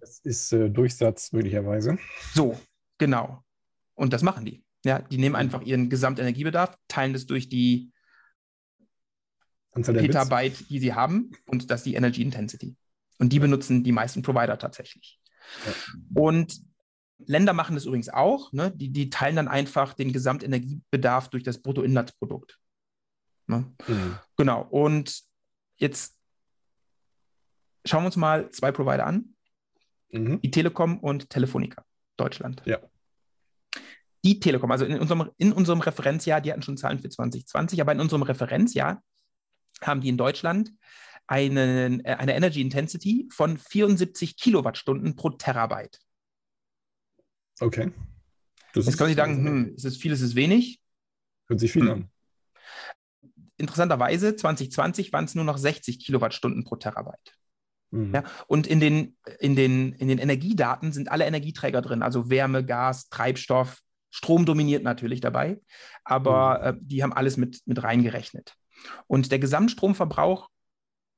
Das ist äh, Durchsatz möglicherweise. So, genau. Und das machen die. Ja, die nehmen einfach ihren Gesamtenergiebedarf, teilen das durch die Petabyte, Bits. die sie haben, und das ist die Energy Intensity. Und die benutzen die meisten Provider tatsächlich. Ja. Und Länder machen das übrigens auch. Ne? Die, die teilen dann einfach den Gesamtenergiebedarf durch das Bruttoinlandsprodukt. Ne? Mhm. Genau. Und jetzt schauen wir uns mal zwei Provider an. Mhm. Die Telekom und Telefonica, Deutschland. Ja. Die Telekom, also in unserem, in unserem Referenzjahr, die hatten schon Zahlen für 2020, aber in unserem Referenzjahr haben die in Deutschland einen, äh, eine Energy Intensity von 74 Kilowattstunden pro Terabyte. Okay. Das Jetzt kann ich sagen, hm, ist es viel, ist es wenig? Hört sich viel hm. an. Interessanterweise, 2020 waren es nur noch 60 Kilowattstunden pro Terabyte. Mhm. Ja, und in den, in, den, in den Energiedaten sind alle Energieträger drin, also Wärme, Gas, Treibstoff, Strom dominiert natürlich dabei, aber mhm. äh, die haben alles mit, mit reingerechnet. Und der Gesamtstromverbrauch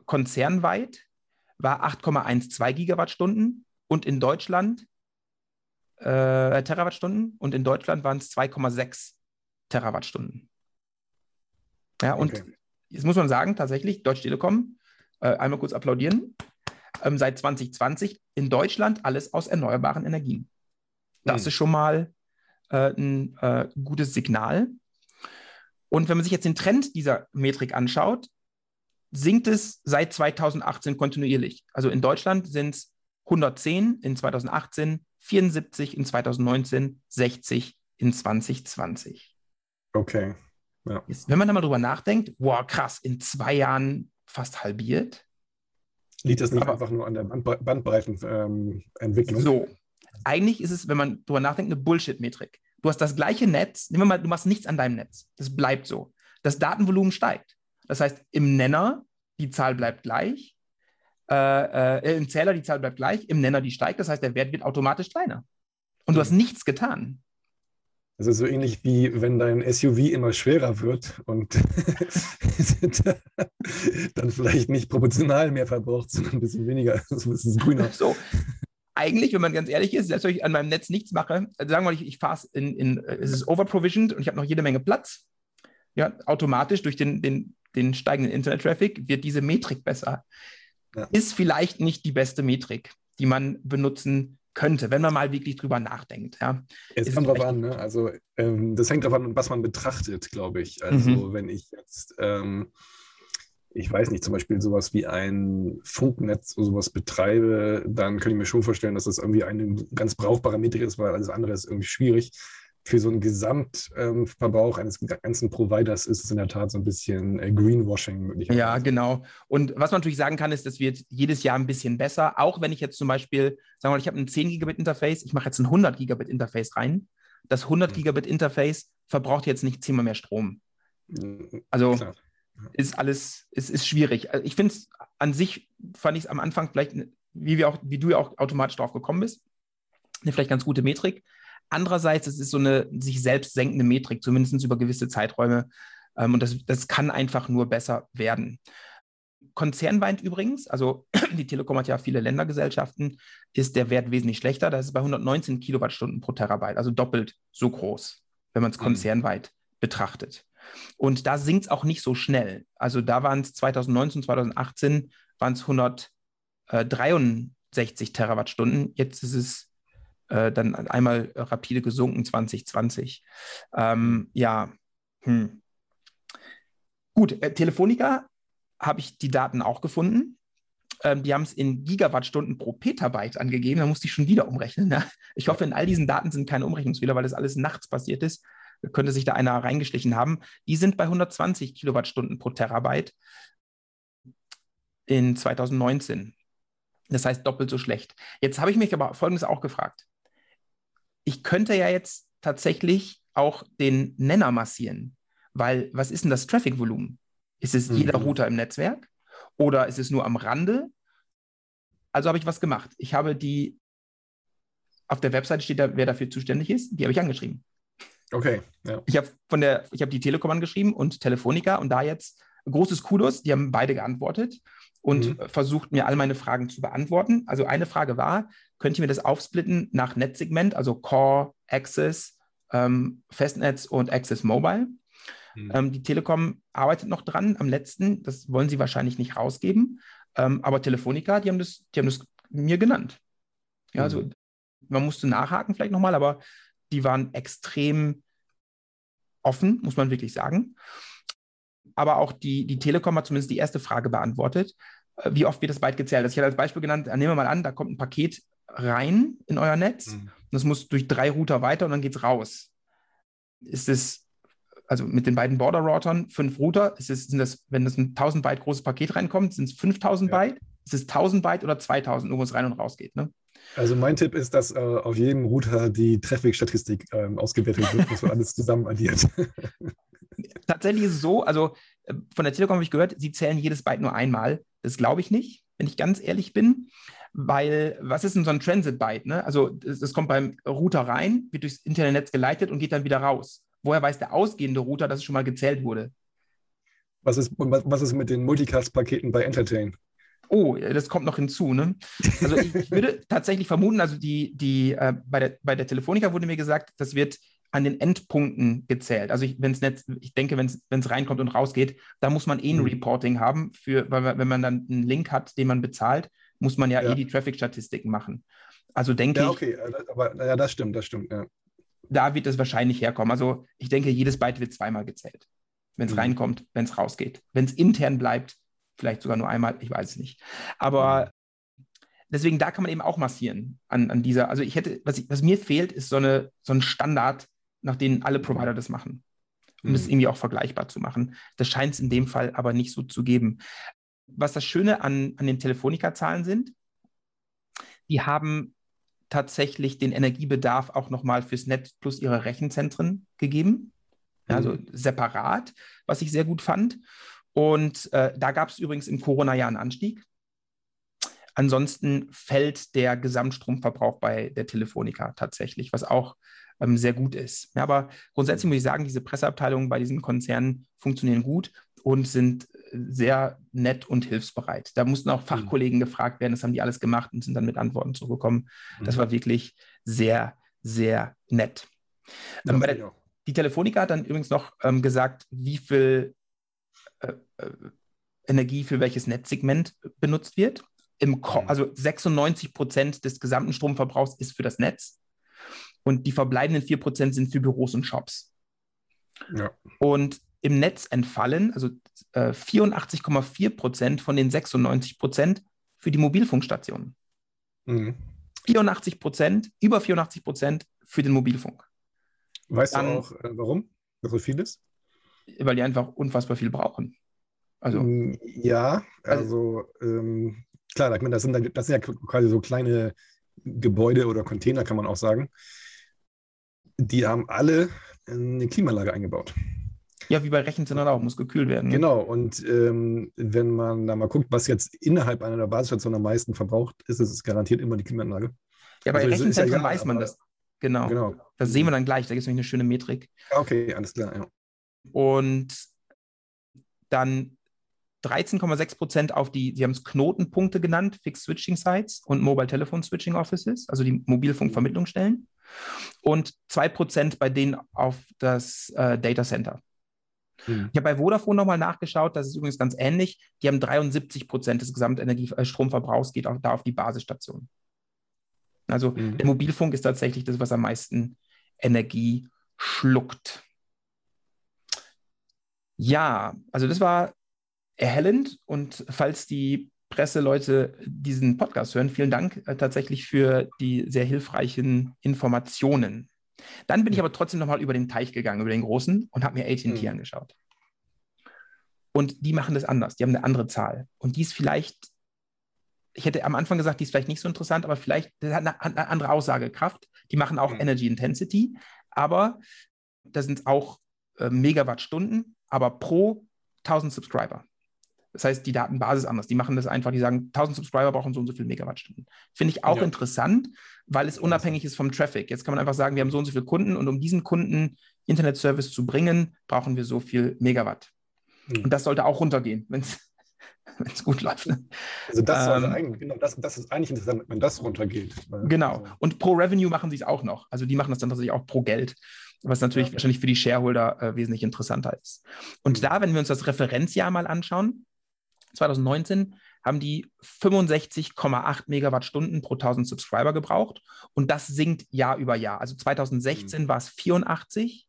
konzernweit war 8,12 Gigawattstunden und in Deutschland äh, Terawattstunden und in Deutschland waren es 2,6 Terawattstunden. Ja, und okay. jetzt muss man sagen, tatsächlich, Deutsche Telekom, äh, einmal kurz applaudieren, ähm, seit 2020 in Deutschland alles aus erneuerbaren Energien. Das mhm. ist schon mal äh, ein äh, gutes Signal. Und wenn man sich jetzt den Trend dieser Metrik anschaut, sinkt es seit 2018 kontinuierlich. Also in Deutschland sind es 110 in 2018, 74 in 2019, 60 in 2020. Okay. Ja. Jetzt, wenn man da mal drüber nachdenkt, wow, krass, in zwei Jahren fast halbiert. Liegt das nicht Aber, einfach nur an der Band Bandbreitenentwicklung? Ähm, so. Eigentlich ist es, wenn man drüber nachdenkt, eine Bullshit-Metrik. Du hast das gleiche Netz, nehmen wir mal, du machst nichts an deinem Netz. Das bleibt so. Das Datenvolumen steigt. Das heißt, im Nenner, die Zahl bleibt gleich. Äh, äh, Im Zähler, die Zahl bleibt gleich. Im Nenner, die steigt. Das heißt, der Wert wird automatisch kleiner. Und du hast nichts getan. Das ist so ähnlich wie wenn dein SUV immer schwerer wird und dann vielleicht nicht proportional mehr verbraucht, sondern ein bisschen weniger, so ein bisschen grüner. So. Eigentlich, wenn man ganz ehrlich ist, selbst wenn ich an meinem Netz nichts mache, also sagen wir mal, ich, ich fahre es in, in, es ist overprovisioned und ich habe noch jede Menge Platz. Ja, automatisch durch den, den, den steigenden Internet-Traffic wird diese Metrik besser. Ja. Ist vielleicht nicht die beste Metrik, die man benutzen könnte, wenn man mal wirklich drüber nachdenkt. Ja. Es kommt drauf an, ne? Also ähm, das hängt davon an, was man betrachtet, glaube ich. Also mhm. wenn ich jetzt, ähm, ich weiß nicht, zum Beispiel sowas wie ein Funknetz oder sowas betreibe, dann könnte ich mir schon vorstellen, dass das irgendwie eine ganz brauchbare Metrik ist, weil alles andere ist irgendwie schwierig für so einen Gesamtverbrauch ähm, eines ganzen Providers ist es in der Tat so ein bisschen äh, Greenwashing möglicherweise. Ja, genau. Und was man natürlich sagen kann, ist, das wird jedes Jahr ein bisschen besser. Auch wenn ich jetzt zum Beispiel, sagen wir mal, ich habe ein 10 Gigabit Interface, ich mache jetzt ein 100 Gigabit Interface rein. Das 100 mhm. Gigabit Interface verbraucht jetzt nicht zehnmal mehr Strom. Mhm, also Klar. ist alles, ist, ist schwierig. Also ich finde es an sich, fand ich es am Anfang vielleicht, wie, wir auch, wie du ja auch automatisch drauf gekommen bist, eine vielleicht ganz gute Metrik. Andererseits, es ist so eine sich selbst senkende Metrik, zumindest über gewisse Zeiträume. Ähm, und das, das kann einfach nur besser werden. Konzernweit übrigens, also die Telekom hat ja viele Ländergesellschaften, ist der Wert wesentlich schlechter. Das ist bei 119 Kilowattstunden pro Terabyte, also doppelt so groß, wenn man es mhm. konzernweit betrachtet. Und da sinkt es auch nicht so schnell. Also da waren es 2019, 2018 waren es 163 Terawattstunden. Jetzt ist es äh, dann einmal rapide gesunken 2020. Ähm, ja, hm. gut, äh, Telefonica habe ich die Daten auch gefunden. Ähm, die haben es in Gigawattstunden pro Petabyte angegeben. Da musste ich schon wieder umrechnen. Ne? Ich hoffe, in all diesen Daten sind keine Umrechnungsfehler, weil das alles nachts passiert ist. Da könnte sich da einer reingeschlichen haben. Die sind bei 120 Kilowattstunden pro Terabyte in 2019. Das heißt doppelt so schlecht. Jetzt habe ich mich aber Folgendes auch gefragt ich könnte ja jetzt tatsächlich auch den Nenner massieren, weil was ist denn das Traffic-Volumen? Ist es mhm. jeder Router im Netzwerk oder ist es nur am Rande? Also habe ich was gemacht. Ich habe die, auf der Webseite steht da, wer dafür zuständig ist, die habe ich angeschrieben. Okay. Ja. Ich habe von der, ich habe die Telekom angeschrieben und Telefonica und da jetzt großes Kudos, die haben beide geantwortet und mhm. versucht mir all meine Fragen zu beantworten. Also eine Frage war, könnt ihr mir das aufsplitten nach Netzsegment, also Core, Access, ähm, Festnetz und Access Mobile? Mhm. Ähm, die Telekom arbeitet noch dran am letzten. Das wollen sie wahrscheinlich nicht rausgeben. Ähm, aber Telefonica, die haben, das, die haben das mir genannt. Ja, also mhm. man musste nachhaken vielleicht nochmal, aber die waren extrem offen, muss man wirklich sagen. Aber auch die, die Telekom hat zumindest die erste Frage beantwortet. Äh, wie oft wird das Byte gezählt? Also ich hatte als Beispiel genannt, nehmen wir mal an, da kommt ein Paket rein in euer Netz mhm. und das muss durch drei Router weiter und dann geht es raus. Ist es, also mit den beiden Border-Routern, fünf Router, ist es, sind das, wenn das ein 1000 Byte großes Paket reinkommt, sind es 5000 ja. Byte? Ist es 1000 Byte oder 2000, wo es rein und raus geht? Ne? Also mein Tipp ist, dass äh, auf jedem Router die Traffic-Statistik äh, ausgewertet wird, dass man alles zusammen addiert. Tatsächlich ist es so, also äh, von der Telekom habe ich gehört, sie zählen jedes Byte nur einmal. Das glaube ich nicht, wenn ich ganz ehrlich bin. Weil, was ist denn so ein Transit-Byte? Ne? Also, das, kommt beim Router rein, wird durchs Internetnetz geleitet und geht dann wieder raus. Woher weiß der ausgehende Router, dass es schon mal gezählt wurde? Was ist, was ist mit den Multicast-Paketen bei Entertain? Oh, das kommt noch hinzu. Ne? Also ich, ich würde tatsächlich vermuten, also die, die, äh, bei, der, bei der Telefonica wurde mir gesagt, das wird an den Endpunkten gezählt. Also ich, wenn's Netz, ich denke, wenn es reinkommt und rausgeht, da muss man eh ein mhm. Reporting haben, für, weil, wenn man dann einen Link hat, den man bezahlt, muss man ja, ja. eh die Traffic-Statistiken machen. Also denke ja, okay. ich. okay, äh, aber ja, das stimmt, das stimmt, ja. Da wird es wahrscheinlich herkommen. Also ich denke, jedes Byte wird zweimal gezählt. Wenn es mhm. reinkommt, wenn es rausgeht. Wenn es intern bleibt, vielleicht sogar nur einmal, ich weiß es nicht. Aber mhm. deswegen, da kann man eben auch massieren an, an dieser. Also ich hätte, was, ich, was mir fehlt, ist so, eine, so ein Standard, nach denen alle Provider das machen. Um mhm. das irgendwie auch vergleichbar zu machen. Das scheint es in dem Fall aber nicht so zu geben. Was das Schöne an, an den Telefonica-Zahlen sind, die haben tatsächlich den Energiebedarf auch nochmal fürs Netz plus ihre Rechenzentren gegeben. Ja, also mhm. separat, was ich sehr gut fand. Und äh, da gab es übrigens im Corona-Jahr einen Anstieg. Ansonsten fällt der Gesamtstromverbrauch bei der Telefonica tatsächlich, was auch ähm, sehr gut ist. Ja, aber grundsätzlich muss ich sagen, diese Presseabteilungen bei diesen Konzernen funktionieren gut und sind äh, sehr nett und hilfsbereit. Da mussten auch mhm. Fachkollegen mhm. gefragt werden, das haben die alles gemacht und sind dann mit Antworten zurückgekommen. Mhm. Das war wirklich sehr, sehr nett. Ähm, der, die Telefonica hat dann übrigens noch ähm, gesagt, wie viel äh, äh, Energie für welches Netzsegment benutzt wird. Im mhm. also 96 Prozent des gesamten Stromverbrauchs ist für das Netz und die verbleibenden 4% sind für Büros und Shops. Ja. Und im Netz entfallen, also äh, 84,4% von den 96% für die Mobilfunkstationen. Mhm. 84% über 84% für den Mobilfunk. Weißt Dann, du auch, äh, warum so viel ist? Weil die einfach unfassbar viel brauchen. Also, mm, ja, also, also ähm, klar, das sind, das sind ja quasi so kleine Gebäude oder Container, kann man auch sagen die haben alle eine Klimaanlage eingebaut. Ja, wie bei Rechenzentren auch, muss gekühlt werden. Ne? Genau, und ähm, wenn man da mal guckt, was jetzt innerhalb einer Basisstation am meisten verbraucht, ist es garantiert immer die Klimaanlage. Ja, bei also Rechenzentren ja, weiß man das. Genau. genau. Das sehen wir dann gleich, da gibt es nämlich eine schöne Metrik. Okay, alles klar, ja. Und dann 13,6 Prozent auf die, Sie haben es Knotenpunkte genannt, Fixed Switching Sites und Mobile Telephone Switching Offices, also die Mobilfunkvermittlungsstellen und 2% bei denen auf das äh, Data Center. Mhm. Ich habe bei Vodafone nochmal nachgeschaut, das ist übrigens ganz ähnlich. Die haben 73% des Gesamtenergiestromverbrauchs geht auch da auf die Basisstation. Also mhm. der Mobilfunk ist tatsächlich das, was am meisten Energie schluckt. Ja, also das war erhellend und falls die Presseleute diesen Podcast hören, vielen Dank äh, tatsächlich für die sehr hilfreichen Informationen. Dann bin ich aber trotzdem nochmal über den Teich gegangen, über den großen und habe mir AT&T mhm. angeschaut. Und die machen das anders. Die haben eine andere Zahl. Und die ist vielleicht, ich hätte am Anfang gesagt, die ist vielleicht nicht so interessant, aber vielleicht das hat eine, eine andere Aussagekraft. Die machen auch mhm. Energy Intensity, aber da sind auch äh, Megawattstunden, aber pro 1000 Subscriber. Das heißt, die Datenbasis anders. Die machen das einfach, die sagen, 1000 Subscriber brauchen so und so viel Megawattstunden. Finde ich auch ja. interessant, weil es unabhängig ist vom Traffic. Jetzt kann man einfach sagen, wir haben so und so viele Kunden und um diesen Kunden Internet-Service zu bringen, brauchen wir so viel Megawatt. Hm. Und das sollte auch runtergehen, wenn es gut läuft. Also das, ähm, eigentlich, genau, das, das ist eigentlich interessant, wenn das runtergeht. Genau. Also Und pro Revenue machen sie es auch noch. Also die machen das dann tatsächlich auch pro Geld. was natürlich ja. wahrscheinlich für die Shareholder äh, wesentlich interessanter ist. Und mhm. da, wenn wir uns das Referenzjahr mal anschauen, 2019 haben die 65,8 Megawattstunden pro 1000 Subscriber gebraucht und das sinkt Jahr über Jahr. Also 2016 mhm. war es 84,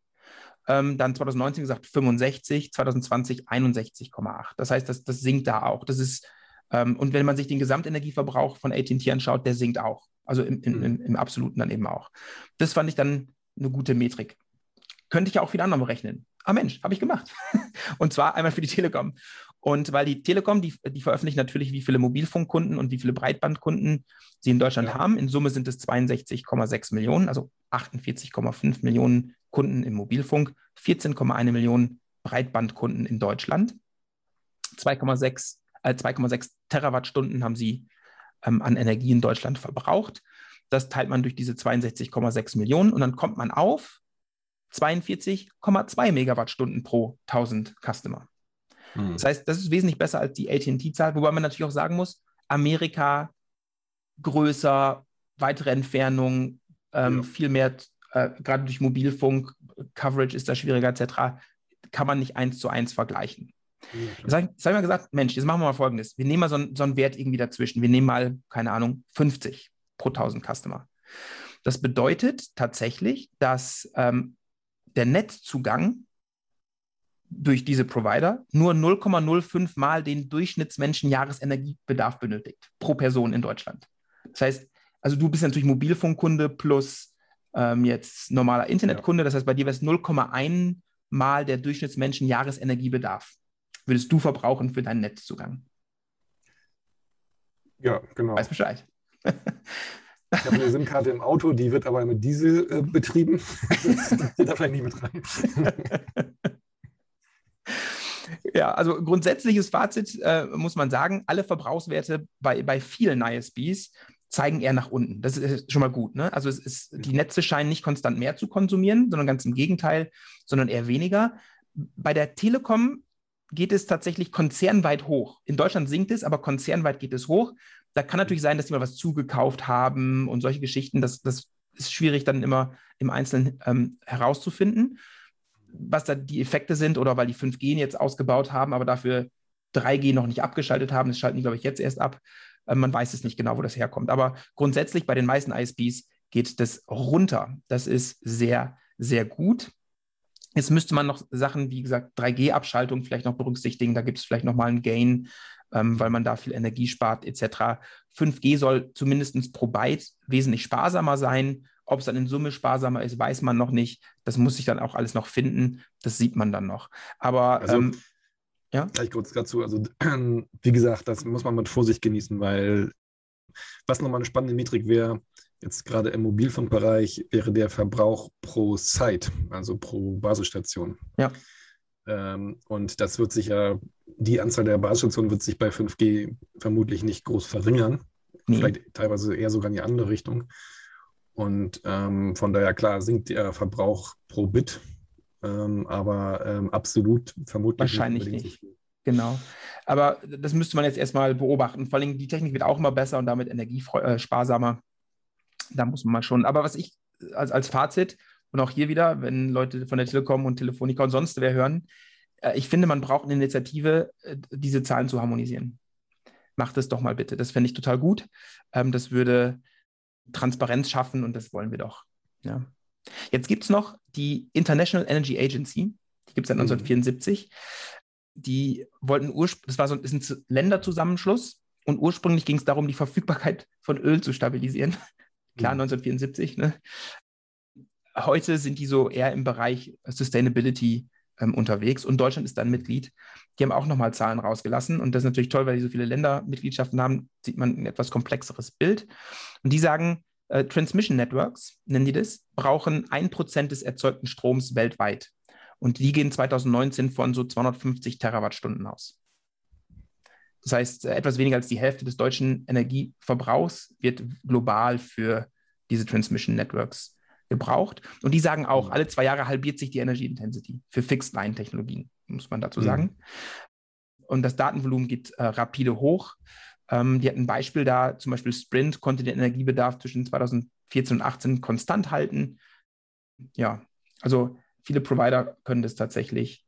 ähm, dann 2019 gesagt 65, 2020 61,8. Das heißt, das, das sinkt da auch. Das ist, ähm, und wenn man sich den Gesamtenergieverbrauch von AT&T anschaut, der sinkt auch. Also im, im, im, im absoluten dann eben auch. Das fand ich dann eine gute Metrik. Könnte ich ja auch viel anderem rechnen. Ah Mensch, habe ich gemacht. und zwar einmal für die Telekom. Und weil die Telekom, die, die veröffentlicht natürlich, wie viele Mobilfunkkunden und wie viele Breitbandkunden sie in Deutschland ja. haben. In Summe sind es 62,6 Millionen, also 48,5 Millionen Kunden im Mobilfunk, 14,1 Millionen Breitbandkunden in Deutschland. 2,6 äh, 2,6 Terawattstunden haben sie ähm, an Energie in Deutschland verbraucht. Das teilt man durch diese 62,6 Millionen und dann kommt man auf 42,2 Megawattstunden pro 1000 Customer. Hm. Das heißt, das ist wesentlich besser als die AT&T-Zahl, wobei man natürlich auch sagen muss, Amerika größer, weitere Entfernungen, ähm, ja. viel mehr, äh, gerade durch Mobilfunk, Coverage ist da schwieriger etc., kann man nicht eins zu eins vergleichen. Ja, jetzt habe ich, hab ich mal gesagt, Mensch, jetzt machen wir mal Folgendes. Wir nehmen mal so, so einen Wert irgendwie dazwischen. Wir nehmen mal, keine Ahnung, 50 pro 1000 Customer. Das bedeutet tatsächlich, dass ähm, der Netzzugang durch diese Provider nur 0,05 Mal den Durchschnittsmenschen Jahresenergiebedarf benötigt pro Person in Deutschland. Das heißt, also du bist natürlich Mobilfunkkunde plus ähm, jetzt normaler Internetkunde. Das heißt, bei dir wäre es 0,1 Mal der Durchschnittsmenschen Jahresenergiebedarf. Würdest du verbrauchen für deinen Netzzugang? Ja, genau. Weiß Bescheid. Ich habe eine SIM-Karte im Auto, die wird aber mit Diesel äh, betrieben. das steht da vielleicht nicht mit rein. Ja, also grundsätzliches Fazit äh, muss man sagen, alle Verbrauchswerte bei, bei vielen ISBs zeigen eher nach unten. Das ist schon mal gut. Ne? Also es ist, die Netze scheinen nicht konstant mehr zu konsumieren, sondern ganz im Gegenteil, sondern eher weniger. Bei der Telekom geht es tatsächlich konzernweit hoch. In Deutschland sinkt es, aber konzernweit geht es hoch. Da kann natürlich sein, dass die mal was zugekauft haben und solche Geschichten. Das, das ist schwierig dann immer im Einzelnen ähm, herauszufinden was da die Effekte sind oder weil die 5G jetzt ausgebaut haben, aber dafür 3G noch nicht abgeschaltet haben. Das schalten die, glaube ich, jetzt erst ab. Äh, man weiß es nicht genau, wo das herkommt. Aber grundsätzlich bei den meisten ISPs geht das runter. Das ist sehr, sehr gut. Jetzt müsste man noch Sachen, wie gesagt, 3G-Abschaltung vielleicht noch berücksichtigen. Da gibt es vielleicht nochmal einen Gain, ähm, weil man da viel Energie spart, etc. 5G soll zumindest pro Byte wesentlich sparsamer sein. Ob es dann in Summe sparsamer ist, weiß man noch nicht. Das muss sich dann auch alles noch finden. Das sieht man dann noch. Aber also, ähm, ja. Gleich kurz dazu. Also, wie gesagt, das muss man mit Vorsicht genießen, weil was nochmal eine spannende Metrik wäre, jetzt gerade im Mobilfunkbereich, wäre der Verbrauch pro Site, also pro Basisstation. Ja. Ähm, und das wird sich ja, die Anzahl der Basisstationen wird sich bei 5G vermutlich nicht groß verringern. Nee. Vielleicht teilweise eher sogar in die andere Richtung. Und ähm, von daher, klar, sinkt der Verbrauch pro Bit, ähm, aber ähm, absolut vermutlich Wahrscheinlich nicht. nicht. Genau. Aber das müsste man jetzt erstmal beobachten. Vor allem die Technik wird auch immer besser und damit energiesparsamer. Äh, da muss man mal schon. Aber was ich als, als Fazit und auch hier wieder, wenn Leute von der Telekom und Telefonica und sonst wer hören, äh, ich finde, man braucht eine Initiative, äh, diese Zahlen zu harmonisieren. Macht es doch mal bitte. Das fände ich total gut. Ähm, das würde Transparenz schaffen und das wollen wir doch. Ja. Jetzt gibt es noch die International Energy Agency, die gibt es seit 1974. Mhm. Die wollten ursprünglich, das war so ist ein Länderzusammenschluss und ursprünglich ging es darum, die Verfügbarkeit von Öl zu stabilisieren. Klar, mhm. 1974. Ne? Heute sind die so eher im Bereich Sustainability ähm, unterwegs und Deutschland ist dann Mitglied. Die haben auch nochmal Zahlen rausgelassen und das ist natürlich toll, weil die so viele Ländermitgliedschaften haben, sieht man ein etwas komplexeres Bild. Und die sagen, äh, Transmission Networks, nennen die das, brauchen ein Prozent des erzeugten Stroms weltweit. Und die gehen 2019 von so 250 Terawattstunden aus. Das heißt, äh, etwas weniger als die Hälfte des deutschen Energieverbrauchs wird global für diese Transmission Networks gebraucht. Und die sagen auch, mhm. alle zwei Jahre halbiert sich die Energy Intensity für Fixed-Line-Technologien, muss man dazu mhm. sagen. Und das Datenvolumen geht äh, rapide hoch. Ähm, die hatten ein Beispiel da, zum Beispiel Sprint konnte den Energiebedarf zwischen 2014 und 2018 konstant halten. Ja, Also viele Provider können das tatsächlich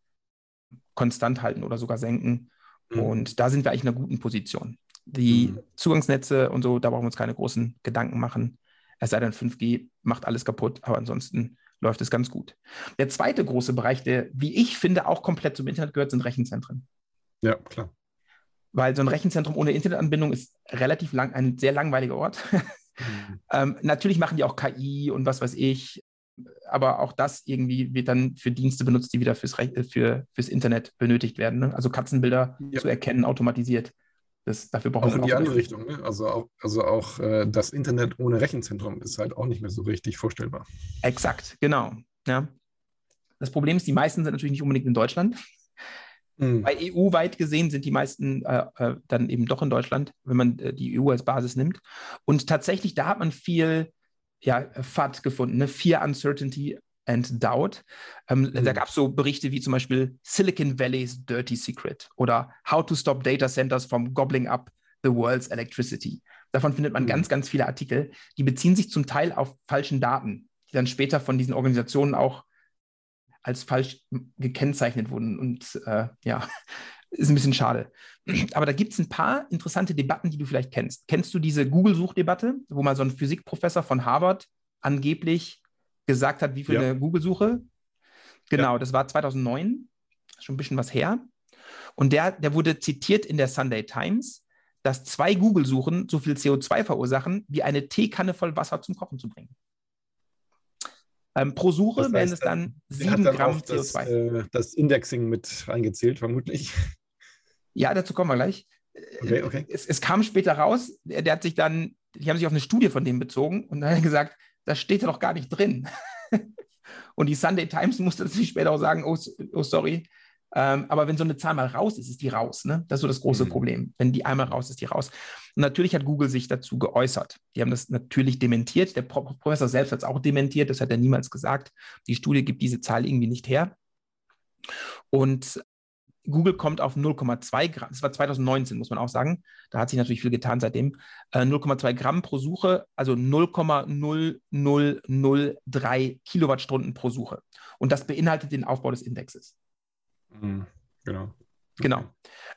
konstant halten oder sogar senken. Mhm. Und da sind wir eigentlich in einer guten Position. Die mhm. Zugangsnetze und so, da brauchen wir uns keine großen Gedanken machen. Es sei denn, 5G macht alles kaputt, aber ansonsten läuft es ganz gut. Der zweite große Bereich, der, wie ich finde, auch komplett zum Internet gehört, sind Rechenzentren. Ja, klar. Weil so ein Rechenzentrum ohne Internetanbindung ist relativ lang, ein sehr langweiliger Ort. Mhm. ähm, natürlich machen die auch KI und was weiß ich, aber auch das irgendwie wird dann für Dienste benutzt, die wieder fürs, Re für, fürs Internet benötigt werden. Ne? Also Katzenbilder ja. zu erkennen, automatisiert. Das, dafür brauchen auch in die andere Richtung. Ne? Also auch, also auch äh, das Internet ohne Rechenzentrum ist halt auch nicht mehr so richtig vorstellbar. Exakt, genau. Ja. Das Problem ist, die meisten sind natürlich nicht unbedingt in Deutschland. Mhm. Bei EU-weit gesehen sind die meisten äh, äh, dann eben doch in Deutschland, wenn man äh, die EU als Basis nimmt. Und tatsächlich, da hat man viel ja, FAT gefunden, ne? Fear, Uncertainty and Doubt. Ähm, mhm. Da gab es so Berichte wie zum Beispiel Silicon Valley's Dirty Secret oder How to Stop Data Centers from Gobbling Up the World's Electricity. Davon findet man mhm. ganz, ganz viele Artikel. Die beziehen sich zum Teil auf falschen Daten, die dann später von diesen Organisationen auch als falsch gekennzeichnet wurden. Und äh, ja, ist ein bisschen schade. Aber da gibt es ein paar interessante Debatten, die du vielleicht kennst. Kennst du diese Google-Suchdebatte, wo mal so ein Physikprofessor von Harvard angeblich gesagt hat, wie viel ja. eine Google-Suche? Genau, ja. das war 2009, schon ein bisschen was her. Und der, der wurde zitiert in der Sunday Times, dass zwei Google-Suchen so viel CO2 verursachen, wie eine Teekanne voll Wasser zum Kochen zu bringen. Ähm, pro Suche das heißt, wären es dann 7 Gramm das, CO2. Äh, das Indexing mit eingezählt, vermutlich. Ja, dazu kommen wir gleich. Okay, okay. Es, es, kam später raus, der, der, hat sich dann, die haben sich auf eine Studie von dem bezogen und dann hat er gesagt, das steht ja doch gar nicht drin. und die Sunday Times musste natürlich später auch sagen, oh, oh sorry, ähm, aber wenn so eine Zahl mal raus ist, ist die raus. Ne? Das ist so das große mhm. Problem. Wenn die einmal raus ist, die raus. Und natürlich hat Google sich dazu geäußert. Die haben das natürlich dementiert. Der Pro Professor selbst hat es auch dementiert. Das hat er niemals gesagt. Die Studie gibt diese Zahl irgendwie nicht her. Und Google kommt auf 0,2 Gramm. Das war 2019, muss man auch sagen. Da hat sich natürlich viel getan seitdem. Äh, 0,2 Gramm pro Suche, also 0,0003 Kilowattstunden pro Suche. Und das beinhaltet den Aufbau des Indexes. Mhm, genau. Genau.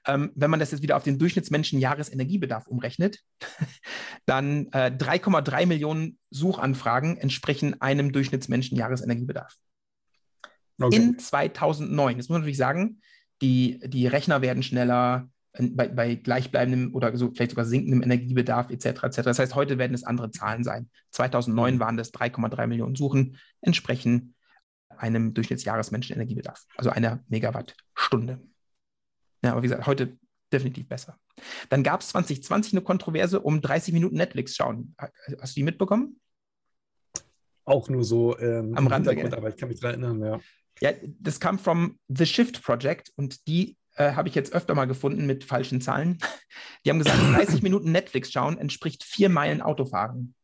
Ähm, wenn man das jetzt wieder auf den Durchschnittsmenschen Jahresenergiebedarf umrechnet, dann äh, 3,3 Millionen Suchanfragen entsprechen einem Durchschnittsmenschen Jahresenergiebedarf. Okay. In 2009, das muss man natürlich sagen, die, die Rechner werden schneller, äh, bei, bei, gleichbleibendem oder so vielleicht sogar sinkendem Energiebedarf etc. etc. Das heißt, heute werden es andere Zahlen sein. 2009 mhm. waren das 3,3 Millionen Suchen, entsprechen einem Durchschnittsjahresmenschen Energiebedarf, also einer Megawattstunde. Ja, aber wie gesagt, heute definitiv besser. Dann gab es 2020 eine Kontroverse um 30 Minuten Netflix schauen. Hast du die mitbekommen? Auch nur so ähm, am Rand, aber ich kann mich daran erinnern, ja. Ja, das kam vom The Shift Project und die äh, habe ich jetzt öfter mal gefunden mit falschen Zahlen. Die haben gesagt, 30 Minuten Netflix schauen entspricht vier Meilen Autofahren.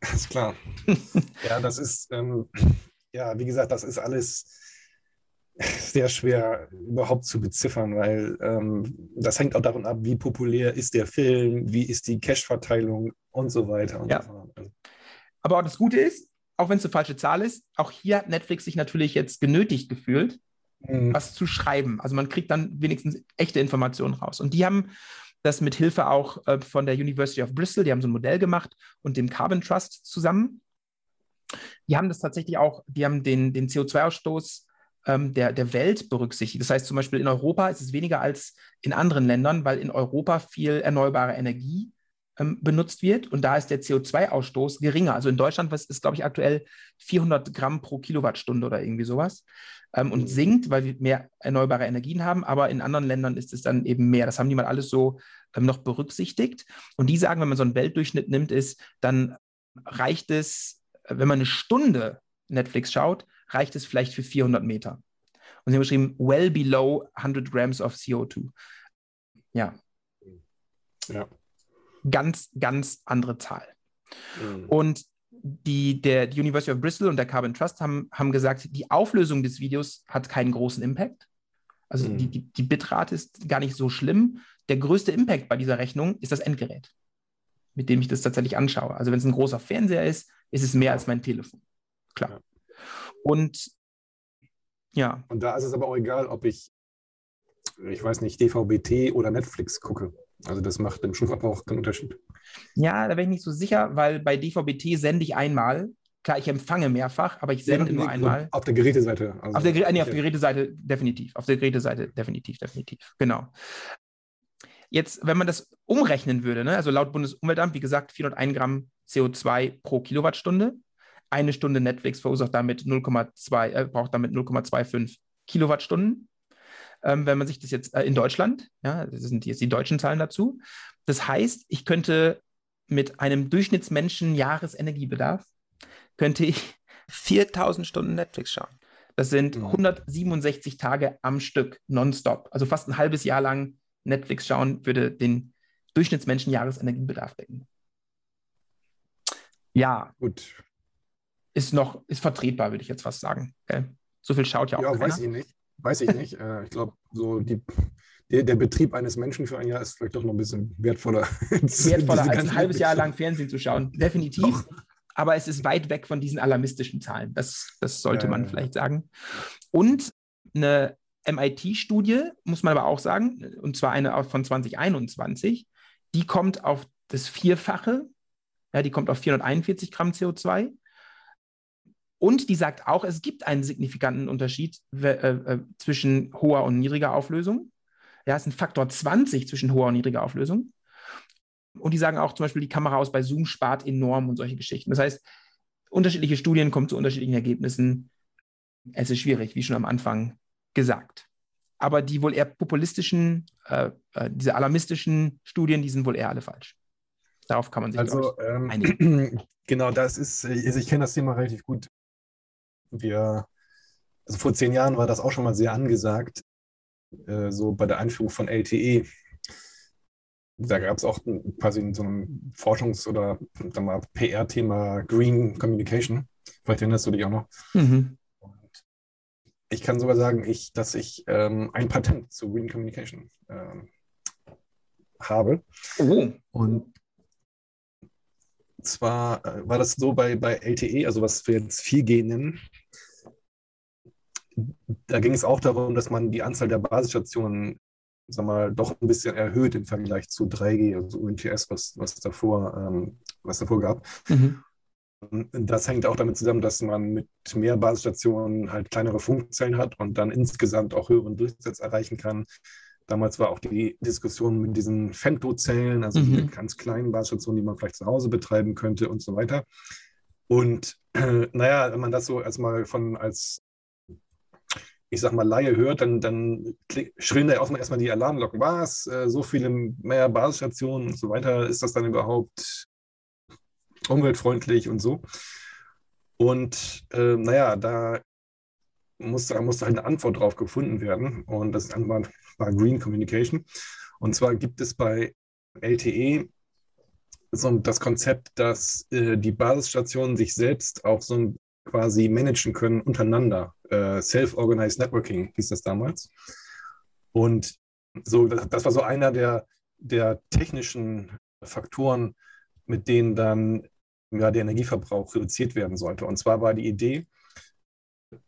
Ist klar. ja, das ist, ähm, ja, wie gesagt, das ist alles sehr schwer überhaupt zu beziffern, weil ähm, das hängt auch davon ab, wie populär ist der Film, wie ist die Cash-Verteilung und so weiter. Und ja. so Aber auch das Gute ist, auch wenn es eine falsche Zahl ist, auch hier hat Netflix sich natürlich jetzt genötigt gefühlt, mhm. was zu schreiben. Also man kriegt dann wenigstens echte Informationen raus. Und die haben das mit Hilfe auch äh, von der University of Bristol, die haben so ein Modell gemacht und dem Carbon Trust zusammen die haben das tatsächlich auch, die haben den, den CO2-Ausstoß ähm, der, der Welt berücksichtigt. Das heißt zum Beispiel in Europa ist es weniger als in anderen Ländern, weil in Europa viel erneuerbare Energie ähm, benutzt wird und da ist der CO2-Ausstoß geringer. Also in Deutschland was ist, glaube ich, aktuell 400 Gramm pro Kilowattstunde oder irgendwie sowas ähm, und mhm. sinkt, weil wir mehr erneuerbare Energien haben, aber in anderen Ländern ist es dann eben mehr. Das haben die mal alles so ähm, noch berücksichtigt und die sagen, wenn man so einen Weltdurchschnitt nimmt, ist, dann reicht es wenn man eine Stunde Netflix schaut, reicht es vielleicht für 400 Meter. Und sie haben geschrieben, well below 100 Grams of CO2. Ja. Ja. Ganz, ganz andere Zahl. Mhm. Und die, der, die University of Bristol und der Carbon Trust haben, haben gesagt, die Auflösung des Videos hat keinen großen Impact. Also mhm. die, die, die Bitrate ist gar nicht so schlimm. Der größte Impact bei dieser Rechnung ist das Endgerät, mit dem ich das tatsächlich anschaue. Also wenn es ein großer Fernseher ist, ist es mehr als mein Telefon. Klar. Und ja. Und da ist es aber auch egal, ob ich, ich weiß nicht, DVB-T oder Netflix gucke. Also das macht im Stromverbrauch keinen Unterschied. Ja, da wäre ich nicht so sicher, weil bei DVB-T sende ich einmal. Klar, ich empfange mehrfach, aber ich sende ja, nur einmal. Auf der Geräteseite. Also auf, der, nee, auf der Geräteseite definitiv. Auf der Geräteseite definitiv, definitiv. Genau. Jetzt, wenn man das umrechnen würde, ne, also laut Bundesumweltamt, wie gesagt, 401 Gramm CO2 pro Kilowattstunde. Eine Stunde Netflix verursacht damit 0,2, äh, braucht damit 0,25 Kilowattstunden. Ähm, wenn man sich das jetzt äh, in Deutschland, ja, das sind jetzt die deutschen Zahlen dazu. Das heißt, ich könnte mit einem Durchschnittsmenschen Jahresenergiebedarf, könnte ich 4000 Stunden Netflix schauen. Das sind 167 mhm. Tage am Stück, nonstop. Also fast ein halbes Jahr lang Netflix schauen würde den Durchschnittsmenschen Jahresenergiebedarf decken. Ja. Gut. Ist noch, ist vertretbar, würde ich jetzt fast sagen. So viel schaut ja auch. Ja, keiner. weiß ich nicht. Weiß ich nicht. Äh, ich glaube, so die, der, der, Betrieb eines Menschen für ein Jahr ist vielleicht doch noch ein bisschen wertvoller. wertvoller als ein halbes Jahr lang Fernsehen zu schauen. Definitiv. Doch. Aber es ist weit weg von diesen alarmistischen Zahlen. Das, das sollte ja, man vielleicht sagen. Und eine MIT-Studie, muss man aber auch sagen, und zwar eine von 2021, die kommt auf das Vierfache, ja, die kommt auf 441 Gramm CO2. Und die sagt auch, es gibt einen signifikanten Unterschied äh, äh, zwischen hoher und niedriger Auflösung. Ja, es ist ein Faktor 20 zwischen hoher und niedriger Auflösung. Und die sagen auch zum Beispiel, die Kamera aus bei Zoom spart enorm und solche Geschichten. Das heißt, unterschiedliche Studien kommen zu unterschiedlichen Ergebnissen. Es ist schwierig, wie schon am Anfang gesagt. Aber die wohl eher populistischen, äh, äh, diese alarmistischen Studien, die sind wohl eher alle falsch. Darauf kann man sich also, ich, ähm, einigen. Genau, das ist, also ich kenne das Thema relativ gut. Wir, also vor zehn Jahren war das auch schon mal sehr angesagt, äh, so bei der Einführung von LTE. Da gab es auch quasi so ein Forschungs- oder PR-Thema Green Communication. Vielleicht erinnerst du dich auch noch. Mhm ich kann sogar sagen, ich, dass ich ähm, ein Patent zu Green Communication ähm, habe. Oh. Und zwar äh, war das so bei, bei LTE, also was wir jetzt 4G nennen. Da ging es auch darum, dass man die Anzahl der Basisstationen sag mal, doch ein bisschen erhöht im Vergleich zu 3G, also UMTS, was, was, davor, ähm, was davor gab. Mhm. Das hängt auch damit zusammen, dass man mit mehr Basisstationen halt kleinere Funkzellen hat und dann insgesamt auch höheren Durchsatz erreichen kann. Damals war auch die Diskussion mit diesen Femtozellen, also mhm. die ganz kleinen Basisstationen, die man vielleicht zu Hause betreiben könnte und so weiter. Und äh, naja, wenn man das so erstmal von als, ich sag mal, Laie hört, dann, dann schrillen da ja auch erstmal die Alarmglocken. Was? Äh, so viele mehr Basisstationen und so weiter. Ist das dann überhaupt umweltfreundlich und so. Und äh, naja, da musste, musste halt eine Antwort drauf gefunden werden. Und das Antwort war Green Communication. Und zwar gibt es bei LTE so das Konzept, dass äh, die Basisstationen sich selbst auch so quasi managen können untereinander. Äh, Self-Organized Networking hieß das damals. Und so, das, das war so einer der, der technischen Faktoren, mit denen dann ja, der Energieverbrauch reduziert werden sollte. Und zwar war die Idee,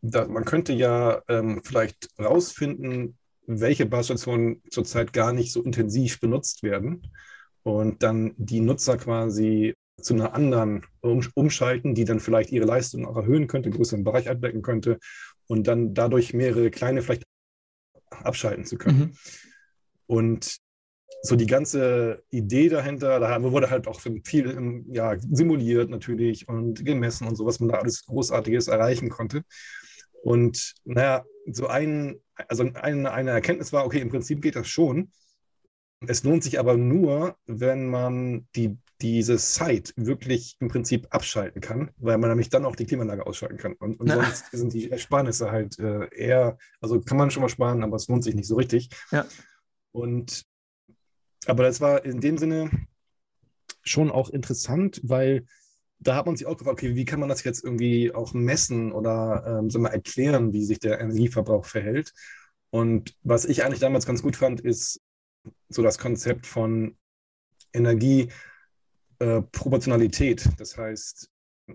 dass man könnte ja ähm, vielleicht rausfinden, welche Basisstationen zurzeit gar nicht so intensiv benutzt werden und dann die Nutzer quasi zu einer anderen um, umschalten, die dann vielleicht ihre Leistung auch erhöhen könnte, größeren Bereich abdecken könnte und dann dadurch mehrere kleine vielleicht abschalten zu können. Mhm. Und so die ganze Idee dahinter, da wurde halt auch viel ja, simuliert natürlich und gemessen und so, was man da alles Großartiges erreichen konnte. Und naja, so ein, also eine, eine Erkenntnis war, okay, im Prinzip geht das schon. Es lohnt sich aber nur, wenn man die, diese Site wirklich im Prinzip abschalten kann, weil man nämlich dann auch die Klimaanlage ausschalten kann. Und, und sonst sind die Ersparnisse halt äh, eher, also kann man schon mal sparen, aber es lohnt sich nicht so richtig. Ja. Und aber das war in dem Sinne schon auch interessant, weil da hat man sich auch gefragt, okay, wie kann man das jetzt irgendwie auch messen oder ähm, so mal erklären, wie sich der Energieverbrauch verhält. Und was ich eigentlich damals ganz gut fand, ist so das Konzept von Energieproportionalität. Äh, das heißt,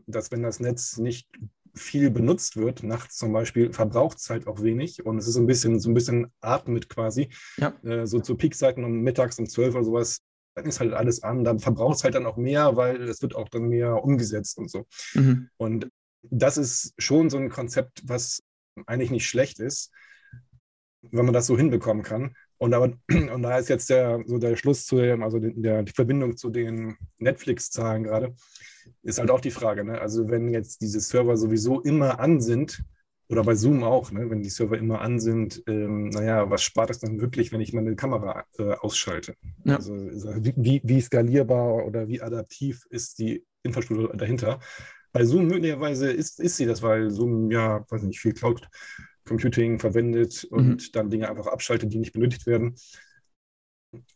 dass wenn das Netz nicht viel benutzt wird, nachts zum Beispiel, verbraucht es halt auch wenig und es ist so ein bisschen, so ein bisschen atmet quasi. Ja. Äh, so zu Peakzeiten um mittags um 12 oder sowas, dann ist halt alles an, dann verbraucht es halt dann auch mehr, weil es wird auch dann mehr umgesetzt und so. Mhm. Und das ist schon so ein Konzept, was eigentlich nicht schlecht ist, wenn man das so hinbekommen kann. Und, aber, und da ist jetzt der, so der Schluss zu dem, also der, die Verbindung zu den Netflix-Zahlen gerade, ist halt auch die Frage. Ne? Also wenn jetzt diese Server sowieso immer an sind, oder bei Zoom auch, ne? wenn die Server immer an sind, ähm, naja, was spart es dann wirklich, wenn ich meine Kamera äh, ausschalte? Ja. Also wie, wie skalierbar oder wie adaptiv ist die Infrastruktur dahinter? Bei Zoom möglicherweise ist, ist sie das, weil Zoom ja, weiß nicht, viel Cloud Computing verwendet und mhm. dann Dinge einfach abschaltet, die nicht benötigt werden.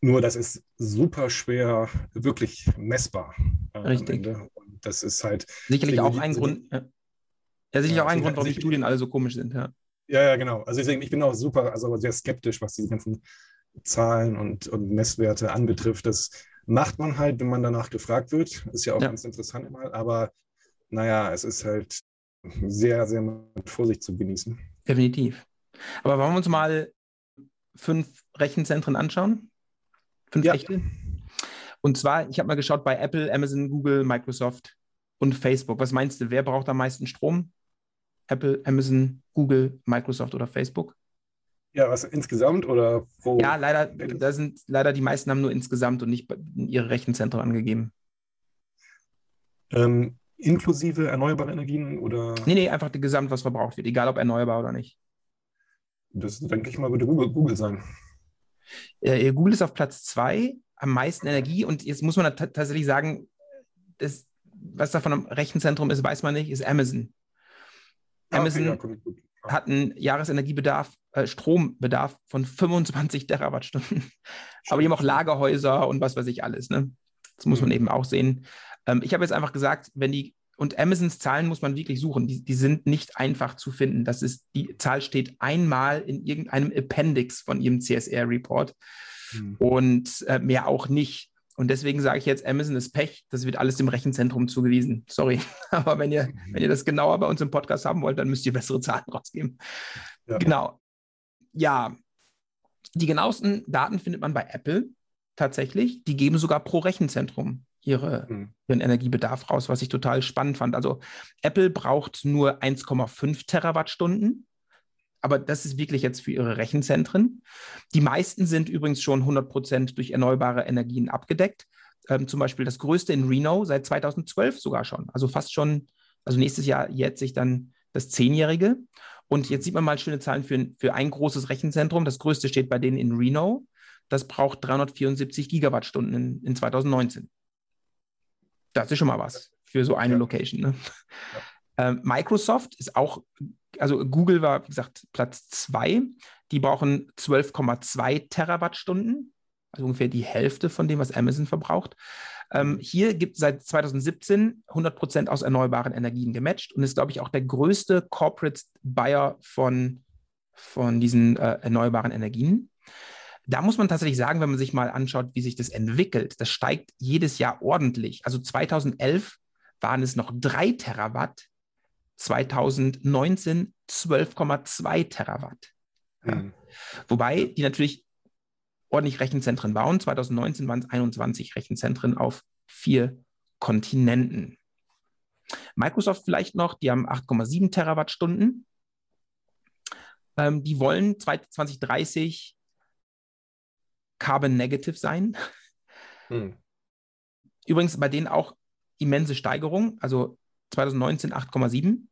Nur das ist super schwer, wirklich messbar. Äh, Richtig. Und das ist halt. Sicherlich auch ein Grund. Ja. ja, sicherlich ja, auch ein Grund, warum die Studien alle so komisch sind. Ja, ja, ja genau. Also deswegen, ich bin auch super, also sehr skeptisch, was diese ganzen Zahlen und, und Messwerte anbetrifft. Das macht man halt, wenn man danach gefragt wird. Ist ja auch ja. ganz interessant immer. Aber naja, es ist halt sehr, sehr mit Vorsicht zu genießen. Definitiv. Aber wollen wir uns mal fünf Rechenzentren anschauen? Fünf ja. echte? Und zwar, ich habe mal geschaut bei Apple, Amazon, Google, Microsoft und Facebook. Was meinst du, wer braucht am meisten Strom? Apple, Amazon, Google, Microsoft oder Facebook? Ja, was insgesamt oder wo? Ja, leider, da sind leider die meisten haben nur insgesamt und nicht ihre Rechenzentren angegeben. Ähm, inklusive erneuerbare Energien oder? Nee, nee, einfach die Gesamt, was verbraucht wird, egal ob erneuerbar oder nicht. Das denke ich mal, würde Google, Google sein. Äh, Google ist auf Platz zwei, am meisten Energie und jetzt muss man tatsächlich sagen, das, was davon am Rechenzentrum ist, weiß man nicht, ist Amazon. Ah, Amazon okay, ja, hat einen Jahresenergiebedarf, äh, Strombedarf von 25 Terawattstunden. Aber die haben auch Lagerhäuser und was weiß ich alles. Ne? Das muss man mhm. eben auch sehen. Ähm, ich habe jetzt einfach gesagt, wenn die, und Amazons Zahlen muss man wirklich suchen, die, die sind nicht einfach zu finden. Das ist, die Zahl steht einmal in irgendeinem Appendix von ihrem CSR-Report mhm. und äh, mehr auch nicht. Und deswegen sage ich jetzt, Amazon ist Pech, das wird alles dem Rechenzentrum zugewiesen. Sorry. Aber wenn ihr, mhm. wenn ihr das genauer bei uns im Podcast haben wollt, dann müsst ihr bessere Zahlen rausgeben. Ja. Genau. Ja, die genauesten Daten findet man bei Apple tatsächlich. Die geben sogar pro Rechenzentrum ihre, mhm. ihren Energiebedarf raus, was ich total spannend fand. Also Apple braucht nur 1,5 Terawattstunden, aber das ist wirklich jetzt für ihre Rechenzentren. Die meisten sind übrigens schon 100 Prozent durch erneuerbare Energien abgedeckt. Ähm, zum Beispiel das größte in Reno seit 2012 sogar schon. Also fast schon, also nächstes Jahr jährt sich dann das Zehnjährige. Und jetzt sieht man mal schöne Zahlen für, für ein großes Rechenzentrum. Das größte steht bei denen in Reno. Das braucht 374 Gigawattstunden in, in 2019. Das ist schon mal was für so eine ja. Location. Ne? Ja. Ähm, Microsoft ist auch, also Google war, wie gesagt, Platz zwei. Die brauchen 12,2 Terawattstunden, also ungefähr die Hälfte von dem, was Amazon verbraucht. Ähm, hier gibt es seit 2017 100 Prozent aus erneuerbaren Energien gematcht und ist, glaube ich, auch der größte Corporate Buyer von, von diesen äh, erneuerbaren Energien. Da muss man tatsächlich sagen, wenn man sich mal anschaut, wie sich das entwickelt, das steigt jedes Jahr ordentlich. Also 2011 waren es noch 3 Terawatt, 2019 12,2 Terawatt. Ja. Mhm. Wobei die natürlich ordentlich Rechenzentren bauen. 2019 waren es 21 Rechenzentren auf vier Kontinenten. Microsoft vielleicht noch, die haben 8,7 Terawattstunden. Ähm, die wollen 2030 Carbon Negative sein. Hm. Übrigens bei denen auch immense Steigerung. Also 2019 8,7,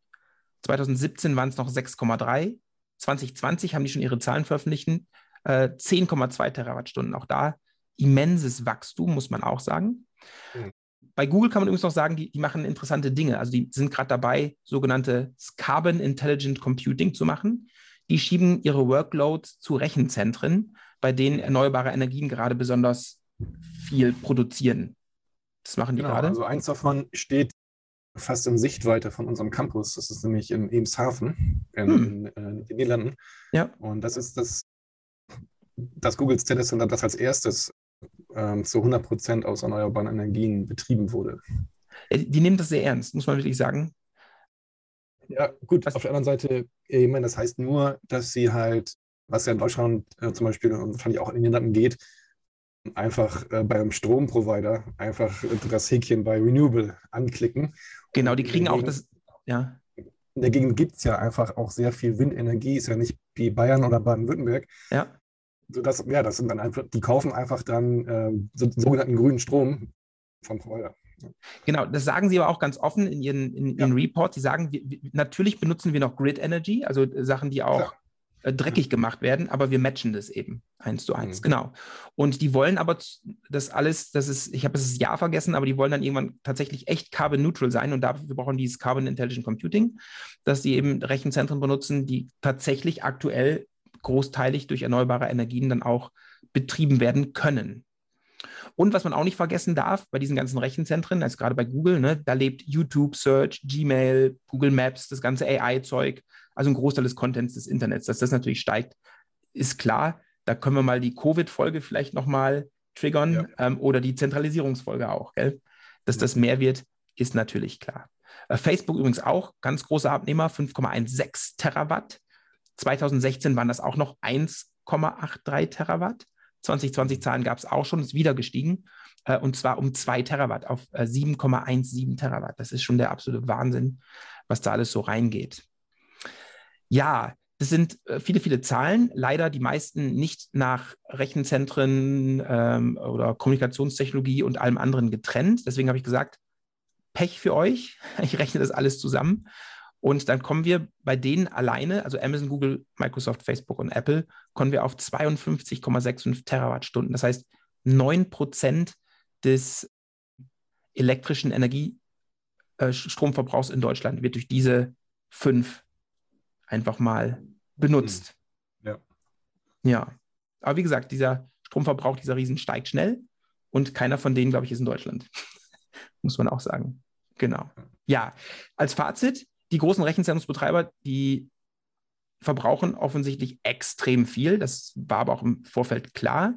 2017 waren es noch 6,3, 2020 haben die schon ihre Zahlen veröffentlicht, äh, 10,2 Terawattstunden. Auch da immenses Wachstum, muss man auch sagen. Hm. Bei Google kann man übrigens noch sagen, die, die machen interessante Dinge. Also die sind gerade dabei, sogenannte Carbon Intelligent Computing zu machen. Die schieben ihre Workloads zu Rechenzentren bei denen erneuerbare Energien gerade besonders viel produzieren. Das machen die genau, gerade. Also eins davon steht fast in Sichtweite von unserem Campus. Das ist nämlich in Emshaven in, hm. in, äh, den Niederlanden. Ja. Und das ist das, das Googles Data Center, das als erstes ähm, zu 100 Prozent aus erneuerbaren Energien betrieben wurde. Die nehmen das sehr ernst, muss man wirklich sagen. Ja, gut, was? auf der anderen Seite, ich meine, das heißt nur, dass sie halt, was ja in Deutschland äh, zum Beispiel und wahrscheinlich auch in den Niederlanden geht, einfach äh, beim Stromprovider einfach das Häkchen bei Renewable anklicken. Genau, die kriegen auch das, ja. In der Gegend gibt es ja einfach auch sehr viel Windenergie, ist ja nicht wie Bayern oder Baden-Württemberg. Ja. Sodass, ja, das sind dann einfach, die kaufen einfach dann äh, so, sogenannten grünen Strom vom Provider. Genau, das sagen sie aber auch ganz offen in ihren, in, ja. Report. Sie sagen, wir, natürlich benutzen wir noch Grid Energy, also Sachen, die auch Klar. Äh, dreckig gemacht werden, aber wir matchen das eben eins zu eins. Mhm. Genau. Und die wollen aber das alles, das ist, ich habe das Jahr vergessen, aber die wollen dann irgendwann tatsächlich echt carbon neutral sein und dafür brauchen die dieses Carbon Intelligent Computing, dass sie eben Rechenzentren benutzen, die tatsächlich aktuell großteilig durch erneuerbare Energien dann auch betrieben werden können. Und was man auch nicht vergessen darf bei diesen ganzen Rechenzentren, also gerade bei Google, ne, da lebt YouTube, Search, Gmail, Google Maps, das ganze AI-Zeug, also ein Großteil des Contents des Internets. Dass das natürlich steigt, ist klar. Da können wir mal die Covid-Folge vielleicht nochmal triggern ja. ähm, oder die Zentralisierungsfolge auch. Gell? Dass das mehr wird, ist natürlich klar. Äh, Facebook übrigens auch, ganz großer Abnehmer, 5,16 Terawatt. 2016 waren das auch noch 1,83 Terawatt. 2020 Zahlen gab es auch schon, ist wieder gestiegen. Äh, und zwar um 2 Terawatt auf äh, 7,17 Terawatt. Das ist schon der absolute Wahnsinn, was da alles so reingeht. Ja, das sind äh, viele, viele Zahlen. Leider die meisten nicht nach Rechenzentren ähm, oder Kommunikationstechnologie und allem anderen getrennt. Deswegen habe ich gesagt, Pech für euch. Ich rechne das alles zusammen. Und dann kommen wir bei denen alleine, also Amazon, Google, Microsoft, Facebook und Apple, kommen wir auf 52,65 Terawattstunden. Das heißt, 9 Prozent des elektrischen Energiestromverbrauchs äh, in Deutschland wird durch diese fünf einfach mal benutzt. Hm. Ja. Ja. Aber wie gesagt, dieser Stromverbrauch dieser Riesen steigt schnell und keiner von denen, glaube ich, ist in Deutschland. Muss man auch sagen. Genau. Ja, als Fazit, die großen Rechenzentrumsbetreiber, die verbrauchen offensichtlich extrem viel. Das war aber auch im Vorfeld klar.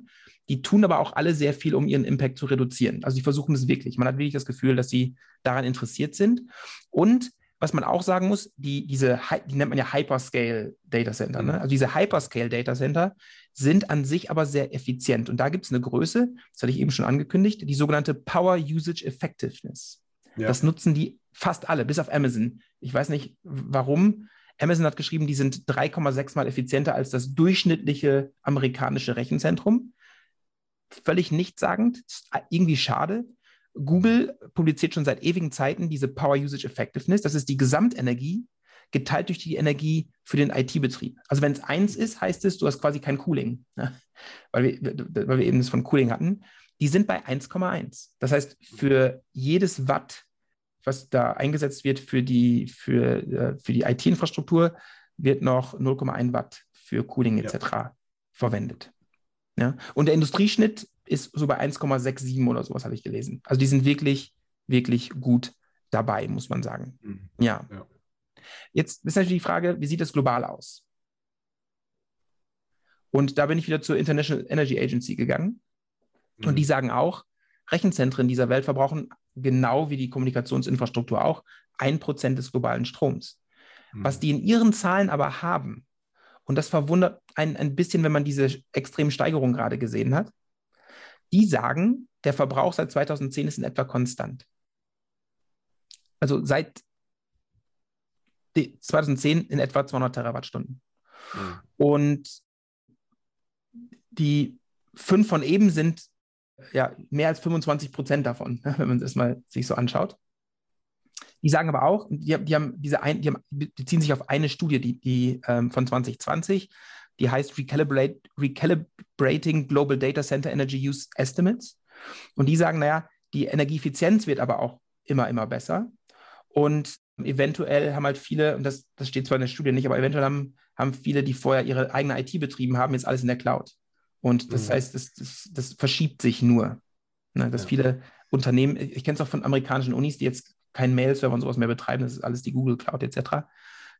Die tun aber auch alle sehr viel, um ihren Impact zu reduzieren. Also sie versuchen es wirklich. Man hat wirklich das Gefühl, dass sie daran interessiert sind. Und was man auch sagen muss, die, diese, die nennt man ja Hyperscale Data Center. Ne? Mhm. Also diese Hyperscale Data Center sind an sich aber sehr effizient. Und da gibt es eine Größe, das hatte ich eben schon angekündigt, die sogenannte Power Usage Effectiveness. Ja. Das nutzen die fast alle, bis auf Amazon. Ich weiß nicht warum. Amazon hat geschrieben, die sind 3,6 mal effizienter als das durchschnittliche amerikanische Rechenzentrum. Völlig nichtssagend, irgendwie schade. Google publiziert schon seit ewigen Zeiten diese Power Usage Effectiveness. Das ist die Gesamtenergie geteilt durch die Energie für den IT-Betrieb. Also wenn es eins ist, heißt es, du hast quasi kein Cooling, ne? weil, wir, weil wir eben das von Cooling hatten. Die sind bei 1,1. Das heißt, für jedes Watt was da eingesetzt wird für die, für, äh, für die IT-Infrastruktur, wird noch 0,1 Watt für Cooling etc. Ja. verwendet. Ja? Und der Industrieschnitt ist so bei 1,67 oder sowas, habe ich gelesen. Also die sind wirklich, wirklich gut dabei, muss man sagen. Mhm. Ja. ja. Jetzt ist natürlich die Frage, wie sieht das global aus? Und da bin ich wieder zur International Energy Agency gegangen. Mhm. Und die sagen auch, Rechenzentren dieser Welt verbrauchen genau wie die Kommunikationsinfrastruktur auch, ein Prozent des globalen Stroms. Mhm. Was die in ihren Zahlen aber haben, und das verwundert ein, ein bisschen, wenn man diese extremen Steigerungen gerade gesehen hat, die sagen, der Verbrauch seit 2010 ist in etwa konstant. Also seit 2010 in etwa 200 Terawattstunden. Mhm. Und die fünf von eben sind ja, mehr als 25 Prozent davon, wenn man das mal sich so anschaut. Die sagen aber auch, die, die haben diese ein, die, haben, die ziehen sich auf eine Studie, die, die ähm, von 2020, die heißt Recalibrate, Recalibrating Global Data Center Energy Use Estimates. Und die sagen, naja, die Energieeffizienz wird aber auch immer, immer besser. Und eventuell haben halt viele, und das, das steht zwar in der Studie nicht, aber eventuell haben, haben viele, die vorher ihre eigene IT betrieben haben, jetzt alles in der Cloud. Und das mhm. heißt, das, das, das, verschiebt sich nur. Ne, dass ja. viele Unternehmen, ich kenne es auch von amerikanischen Unis, die jetzt keinen Mail-Server und sowas mehr betreiben, das ist alles die Google Cloud etc.,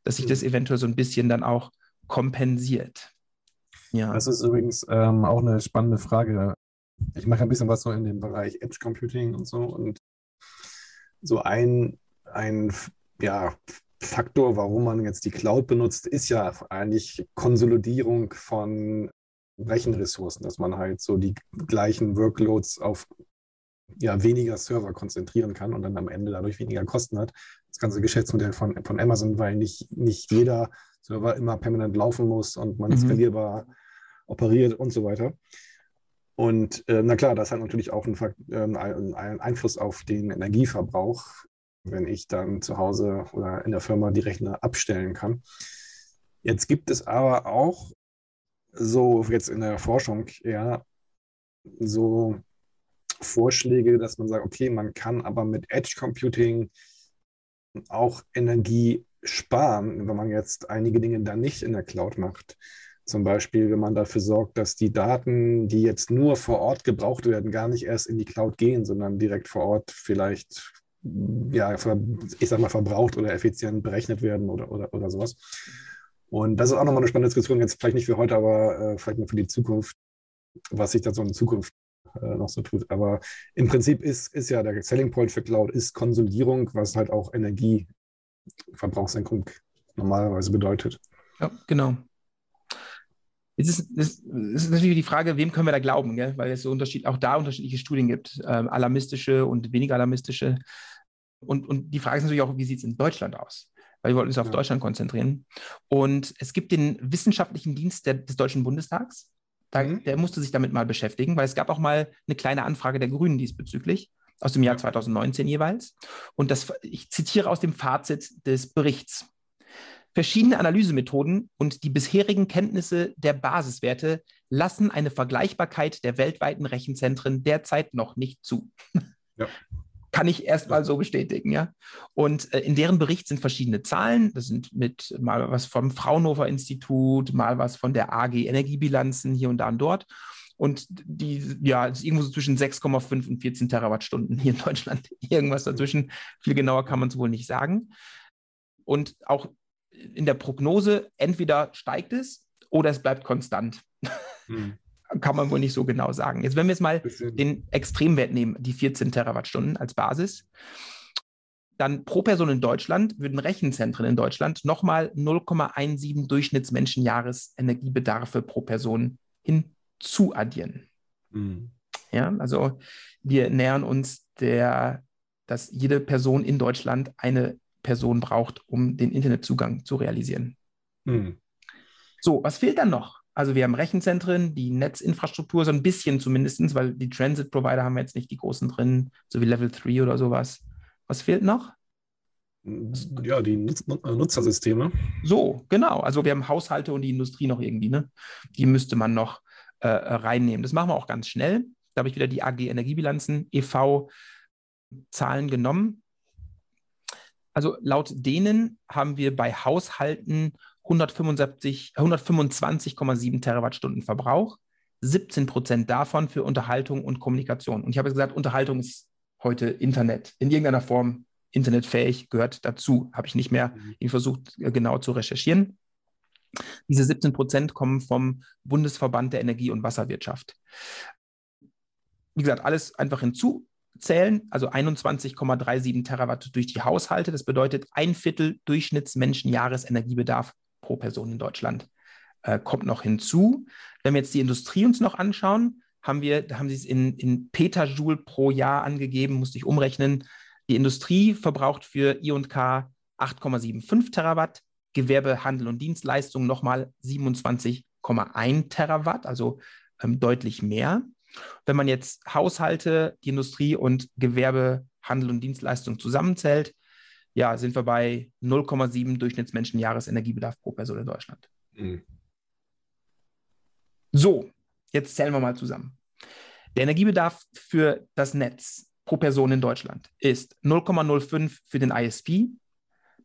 dass sich mhm. das eventuell so ein bisschen dann auch kompensiert. Ja. Das ist übrigens ähm, auch eine spannende Frage. Ich mache ein bisschen was so in dem Bereich Edge Computing und so und so ein, ein ja, Faktor, warum man jetzt die Cloud benutzt, ist ja eigentlich Konsolidierung von Rechenressourcen, dass man halt so die gleichen Workloads auf ja, weniger Server konzentrieren kann und dann am Ende dadurch weniger Kosten hat. Das ganze Geschäftsmodell von, von Amazon, weil nicht, nicht jeder Server immer permanent laufen muss und man mhm. skalierbar operiert und so weiter. Und äh, na klar, das hat natürlich auch einen, äh, einen, Einfluss auf den Energieverbrauch, wenn ich dann zu Hause oder in der Firma die Rechner abstellen kann. Jetzt gibt es aber auch so jetzt in der Forschung ja so Vorschläge, dass man sagt, okay, man kann aber mit Edge Computing auch Energie sparen, wenn man jetzt einige Dinge dann nicht in der Cloud macht. Zum Beispiel, wenn man dafür sorgt, dass die Daten, die jetzt nur vor Ort gebraucht werden, gar nicht erst in die Cloud gehen, sondern direkt vor Ort vielleicht, ja, ich sag mal, verbraucht oder effizient berechnet werden oder, oder, oder sowas. Und das ist auch nochmal eine spannende Diskussion, jetzt vielleicht nicht für heute, aber äh, vielleicht mal für die Zukunft, was sich da so in Zukunft äh, noch so tut. Aber im Prinzip ist, ist ja der Selling Point für Cloud ist Konsolidierung, was halt auch Energieverbrauchssenkung normalerweise bedeutet. Ja, genau. Jetzt ist, ist, ist natürlich die Frage, wem können wir da glauben, gell? weil es so Unterschied, auch da unterschiedliche Studien gibt, ähm, alarmistische und weniger alarmistische. Und, und die Frage ist natürlich auch, wie sieht es in Deutschland aus? Weil wir wollten uns auf ja. Deutschland konzentrieren. Und es gibt den wissenschaftlichen Dienst der, des Deutschen Bundestags, da, mhm. Der musste sich damit mal beschäftigen, weil es gab auch mal eine kleine Anfrage der Grünen diesbezüglich, aus dem Jahr 2019 jeweils. Und das, ich zitiere aus dem Fazit des Berichts. Verschiedene Analysemethoden und die bisherigen Kenntnisse der Basiswerte lassen eine Vergleichbarkeit der weltweiten Rechenzentren derzeit noch nicht zu. Ja kann ich erstmal so bestätigen, ja. Und äh, in deren Bericht sind verschiedene Zahlen. Das sind mit mal was vom Fraunhofer Institut, mal was von der AG Energiebilanzen hier und da und dort. Und die, ja, ist irgendwo so zwischen 6,5 und 14 Terawattstunden hier in Deutschland. Irgendwas dazwischen. Viel genauer kann man es wohl nicht sagen. Und auch in der Prognose, entweder steigt es oder es bleibt konstant. Hm kann man wohl nicht so genau sagen. Jetzt, wenn wir jetzt mal den Extremwert nehmen, die 14 Terawattstunden als Basis, dann pro Person in Deutschland würden Rechenzentren in Deutschland nochmal 0,17 Durchschnittsmenschenjahres Energiebedarfe pro Person hinzuaddieren. Mhm. Ja, also wir nähern uns der, dass jede Person in Deutschland eine Person braucht, um den Internetzugang zu realisieren. Mhm. So, was fehlt dann noch? Also wir haben Rechenzentren, die Netzinfrastruktur, so ein bisschen zumindest, weil die Transit-Provider haben wir jetzt nicht die großen drin, so wie Level 3 oder sowas. Was fehlt noch? Ja, die Nutz Nutzersysteme. So, genau. Also wir haben Haushalte und die Industrie noch irgendwie, ne? Die müsste man noch äh, reinnehmen. Das machen wir auch ganz schnell. Da habe ich wieder die AG Energiebilanzen e.V. Zahlen genommen. Also laut denen haben wir bei Haushalten 125,7 Terawattstunden Verbrauch, 17 Prozent davon für Unterhaltung und Kommunikation. Und ich habe gesagt, Unterhaltung ist heute Internet, in irgendeiner Form internetfähig, gehört dazu. Habe ich nicht mehr mhm. versucht, äh, genau zu recherchieren. Diese 17 Prozent kommen vom Bundesverband der Energie- und Wasserwirtschaft. Wie gesagt, alles einfach hinzuzählen, also 21,37 Terawatt durch die Haushalte. Das bedeutet ein Viertel Durchschnittsmenschenjahresenergiebedarf pro Person in Deutschland äh, kommt noch hinzu. Wenn wir jetzt die Industrie uns noch anschauen, haben wir, da haben sie es in, in Petajoule pro Jahr angegeben, musste ich umrechnen. Die Industrie verbraucht für I&K 8,75 Terawatt, Gewerbe, Handel und Dienstleistungen nochmal 27,1 Terawatt, also ähm, deutlich mehr. Wenn man jetzt Haushalte, die Industrie und Gewerbe, Handel und Dienstleistungen zusammenzählt, ja, sind wir bei 0,7 Durchschnittsmenschen Jahresenergiebedarf pro Person in Deutschland. Mhm. So, jetzt zählen wir mal zusammen. Der Energiebedarf für das Netz pro Person in Deutschland ist 0,05 für den ISP,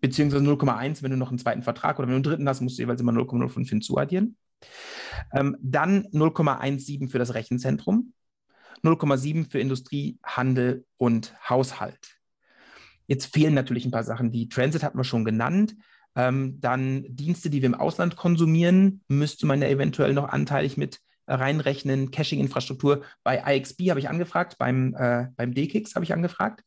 beziehungsweise 0,1, wenn du noch einen zweiten Vertrag oder wenn du einen dritten hast, musst du jeweils immer 0,05 hinzuaddieren. Ähm, dann 0,17 für das Rechenzentrum, 0,7 für Industrie, Handel und Haushalt. Jetzt fehlen natürlich ein paar Sachen. Die Transit hatten wir schon genannt. Ähm, dann Dienste, die wir im Ausland konsumieren, müsste man ja eventuell noch anteilig mit reinrechnen. Caching-Infrastruktur. Bei IXB habe ich angefragt, beim, äh, beim DKIX habe ich angefragt.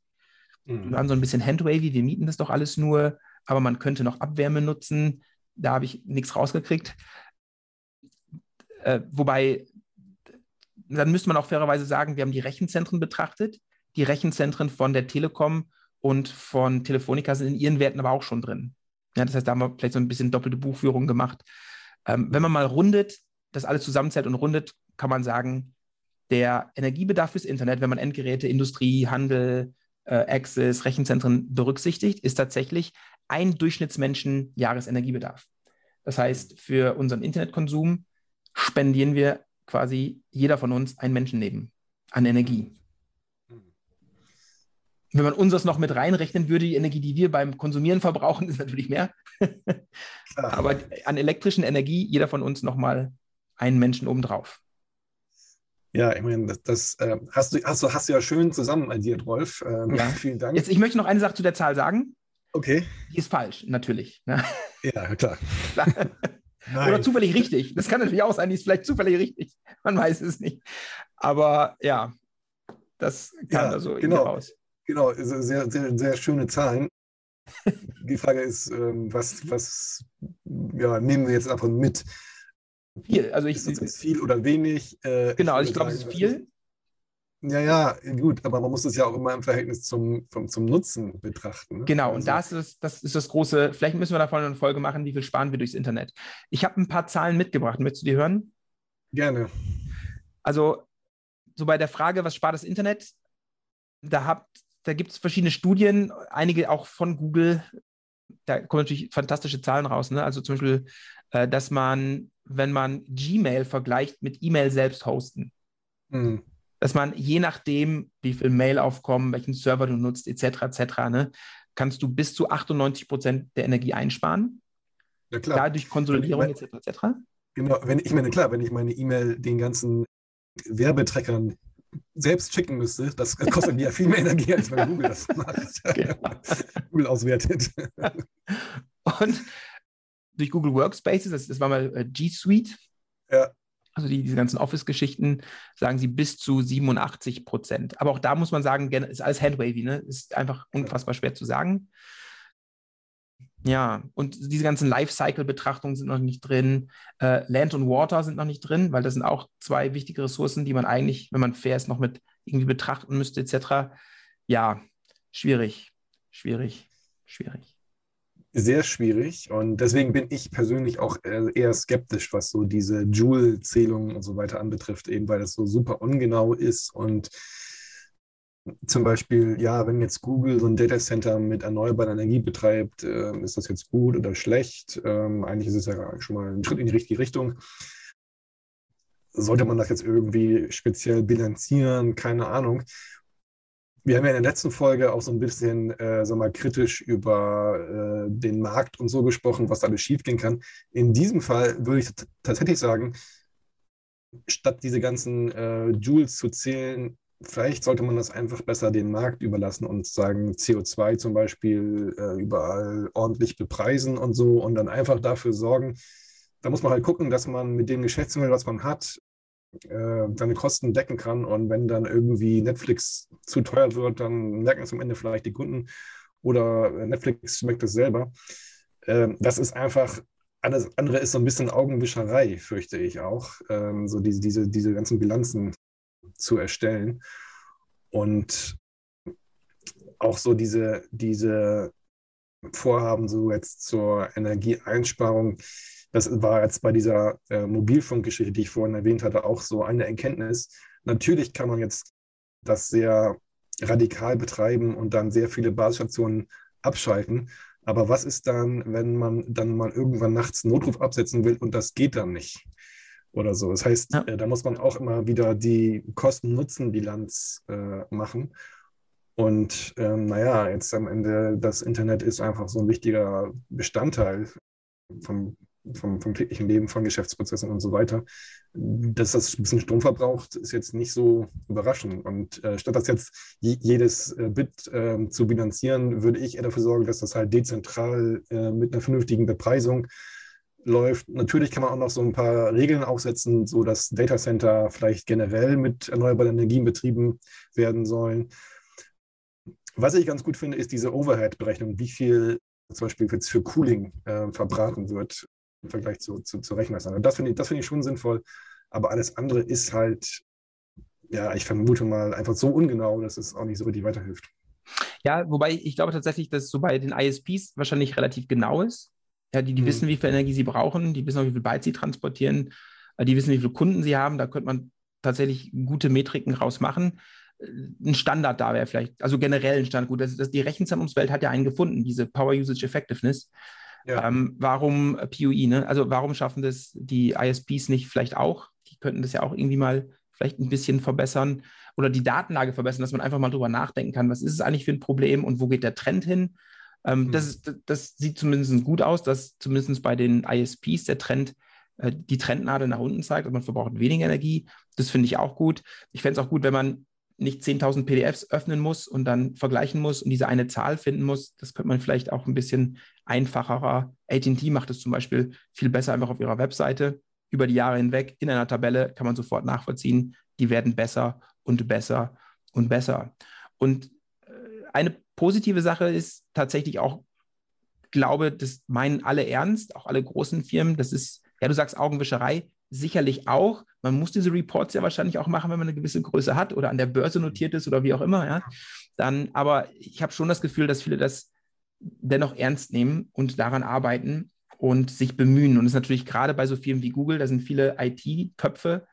Mhm. Wir waren so ein bisschen handwavy, wir mieten das doch alles nur. aber man könnte noch Abwärme nutzen. Da habe ich nichts rausgekriegt. Äh, wobei, dann müsste man auch fairerweise sagen, wir haben die Rechenzentren betrachtet. Die Rechenzentren von der Telekom und von Telefonica sind in ihren Werten aber auch schon drin. Ja, das heißt, da haben wir vielleicht so ein bisschen doppelte Buchführung gemacht. Ähm, wenn man mal rundet, das alles zusammenzählt und rundet, kann man sagen, der Energiebedarf fürs Internet, wenn man Endgeräte, Industrie, Handel, äh, Access, Rechenzentren berücksichtigt, ist tatsächlich ein Durchschnittsmenschen Jahresenergiebedarf. Das heißt, für unseren Internetkonsum spendieren wir quasi jeder von uns ein Menschenleben an Energie. Wenn man unseres noch mit reinrechnen würde, die Energie, die wir beim Konsumieren verbrauchen, ist natürlich mehr. Aber an elektrischen Energie jeder von uns nochmal einen Menschen obendrauf. Ja, ich meine, das, das äh, hast, du, hast, du, hast du ja schön zusammen addiert, Rolf. Ähm, ja. Vielen Dank. Jetzt, ich möchte noch eine Sache zu der Zahl sagen. Okay. Die ist falsch, natürlich. Ne? Ja, klar. Oder zufällig richtig. Das kann natürlich auch sein, die ist vielleicht zufällig richtig. Man weiß es nicht. Aber ja, das kam ja, also genau, raus. Genau, sehr, sehr, sehr schöne Zahlen. Die Frage ist, ähm, was, was ja, nehmen wir jetzt davon mit? Viel. Also ich, ist das viel oder wenig? Äh, genau, also ich glaube, es ist viel. Ja, ja, gut, aber man muss es ja auch immer im Verhältnis zum, vom, zum Nutzen betrachten. Ne? Genau, also, und das ist, das ist das große, vielleicht müssen wir davon eine Folge machen, wie viel sparen wir durchs Internet. Ich habe ein paar Zahlen mitgebracht, möchtest du die hören? Gerne. Also, so bei der Frage, was spart das Internet, da, da gibt es verschiedene Studien, einige auch von Google, da kommen natürlich fantastische Zahlen raus, ne? also zum Beispiel, äh, dass man, wenn man Gmail vergleicht mit E-Mail selbst hosten, mhm dass man je nachdem, wie viel Mail-Aufkommen, welchen Server du nutzt, etc., etc., ne, kannst du bis zu 98 Prozent der Energie einsparen. Ja, klar. Dadurch Konsolidierung, etc., etc. Genau, wenn ich meine, klar, wenn ich meine E-Mail den ganzen Werbetreckern selbst schicken müsste, das kostet mir ja viel mehr Energie, als wenn Google das macht. Genau. Google auswertet. Und durch Google Workspaces, das, das war mal äh, G Suite, ja also die, diese ganzen Office-Geschichten, sagen sie bis zu 87 Prozent. Aber auch da muss man sagen, ist alles handwavy, ne? Ist einfach unfassbar schwer zu sagen. Ja, und diese ganzen Lifecycle-Betrachtungen sind noch nicht drin. Äh, Land und Water sind noch nicht drin, weil das sind auch zwei wichtige Ressourcen, die man eigentlich, wenn man fair ist, noch mit irgendwie betrachten müsste, etc. Ja, schwierig, schwierig, schwierig sehr schwierig und deswegen bin ich persönlich auch eher skeptisch, was so diese Joule-Zählung und so weiter anbetrifft, eben weil das so super ungenau ist und zum Beispiel, ja, wenn jetzt Google so ein Datacenter mit erneuerbarer Energie betreibt, äh, ist das jetzt gut oder schlecht? Ähm, eigentlich ist es ja schon mal ein Schritt in die richtige Richtung. Sollte man das jetzt irgendwie speziell bilanzieren? Keine Ahnung. Wir haben ja in der letzten Folge auch so ein bisschen äh, sag mal, kritisch über äh, den Markt und so gesprochen, was da alles schiefgehen kann. In diesem Fall würde ich tatsächlich sagen, statt diese ganzen äh, Joules zu zählen, vielleicht sollte man das einfach besser den Markt überlassen und sagen, CO2 zum Beispiel äh, überall ordentlich bepreisen und so und dann einfach dafür sorgen, da muss man halt gucken, dass man mit dem Geschäftsmodell, was man hat, äh, seine Kosten decken kann. Und wenn dann irgendwie Netflix zu teuer wird, dann merken es am Ende vielleicht die Kunden oder Netflix schmeckt es selber. Äh, das ist einfach, alles andere ist so ein bisschen Augenwischerei, fürchte ich auch, ähm, so diese, diese, diese ganzen Bilanzen zu erstellen. Und auch so diese, diese Vorhaben so jetzt zur Energieeinsparung, das war jetzt bei dieser äh, Mobilfunkgeschichte, die ich vorhin erwähnt hatte, auch so eine Erkenntnis. Natürlich kann man jetzt das sehr radikal betreiben und dann sehr viele Basisstationen abschalten. Aber was ist dann, wenn man dann mal irgendwann nachts Notruf absetzen will und das geht dann nicht? Oder so. Das heißt, ja. äh, da muss man auch immer wieder die Kosten-Nutzen-Bilanz äh, machen. Und ähm, naja, jetzt am Ende, das Internet ist einfach so ein wichtiger Bestandteil vom vom, vom täglichen Leben, von Geschäftsprozessen und so weiter. Dass das ein bisschen Strom verbraucht, ist jetzt nicht so überraschend. Und äh, statt das jetzt jedes äh, Bit äh, zu bilanzieren, würde ich eher dafür sorgen, dass das halt dezentral äh, mit einer vernünftigen Bepreisung läuft. Natürlich kann man auch noch so ein paar Regeln aufsetzen, so dass Datacenter vielleicht generell mit erneuerbaren Energien betrieben werden sollen. Was ich ganz gut finde, ist diese Overhead-Berechnung. Wie viel zum Beispiel jetzt für Cooling äh, verbraten wird im Vergleich zu, zu, zu Rechenleistung. Das finde ich, find ich schon sinnvoll, aber alles andere ist halt, ja, ich vermute mal, einfach so ungenau, dass es auch nicht so richtig weiterhilft. Ja, wobei ich glaube tatsächlich, dass es so bei den ISPs wahrscheinlich relativ genau ist. Ja, die, die mhm. wissen, wie viel Energie sie brauchen, die wissen auch, wie viel Byte sie transportieren, äh, die wissen, wie viele Kunden sie haben. Da könnte man tatsächlich gute Metriken rausmachen. Äh, ein Standard da wäre vielleicht, also generell ein Standard. Gut, das, das, die Rechenzentrumswelt hat ja einen gefunden, diese Power Usage Effectiveness. Ja. Ähm, warum äh, PUI, ne? Also warum schaffen das die ISPs nicht vielleicht auch? Die könnten das ja auch irgendwie mal vielleicht ein bisschen verbessern oder die Datenlage verbessern, dass man einfach mal drüber nachdenken kann, was ist es eigentlich für ein Problem und wo geht der Trend hin? Ähm, mhm. das, das, sieht zumindest gut aus, dass zumindest bei den ISPs der Trend äh, die Trendnadel nach unten zeigt und man verbraucht weniger Energie. Das finde ich auch gut. Ich fände es auch gut, wenn man nicht 10.000 PDFs öffnen muss und dann vergleichen muss und diese eine Zahl finden muss. Das könnte man vielleicht auch ein bisschen einfacherer. AT&T macht es zum Beispiel viel besser einfach auf ihrer Webseite. Über die Jahre hinweg in einer Tabelle kann man sofort nachvollziehen. Die werden besser und besser und besser. Und äh, eine positive Sache ist tatsächlich auch, glaube, das meinen alle ernst, auch alle großen Firmen. Das ist, ja, du sagst Augenwischerei, sicherlich auch. Man muss diese Reports ja wahrscheinlich auch machen, wenn man eine gewisse Größe hat oder an der Börse notiert ist oder wie auch immer, ja. Dann, aber ich habe schon das Gefühl, dass viele das dennoch ernst nehmen und daran arbeiten und sich bemühen. Und das ist natürlich gerade bei so Firmen wie Google, da sind viele IT-Köpfe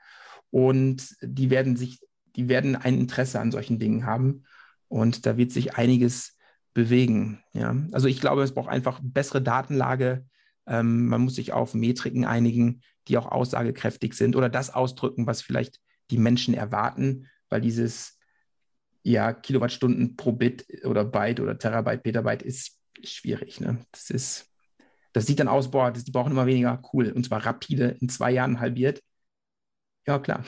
und die werden sich, die werden ein Interesse an solchen Dingen haben. Und da wird sich einiges bewegen. Ja. Also ich glaube, es braucht einfach bessere Datenlage. Ähm, man muss sich auf Metriken einigen, die auch aussagekräftig sind oder das ausdrücken, was vielleicht die Menschen erwarten, weil dieses ja, Kilowattstunden pro Bit oder Byte oder Terabyte, Petabyte ist schwierig. Ne? Das ist, das sieht dann aus, boah, das, die brauchen immer weniger, cool, und zwar rapide, in zwei Jahren halbiert. Ja, klar.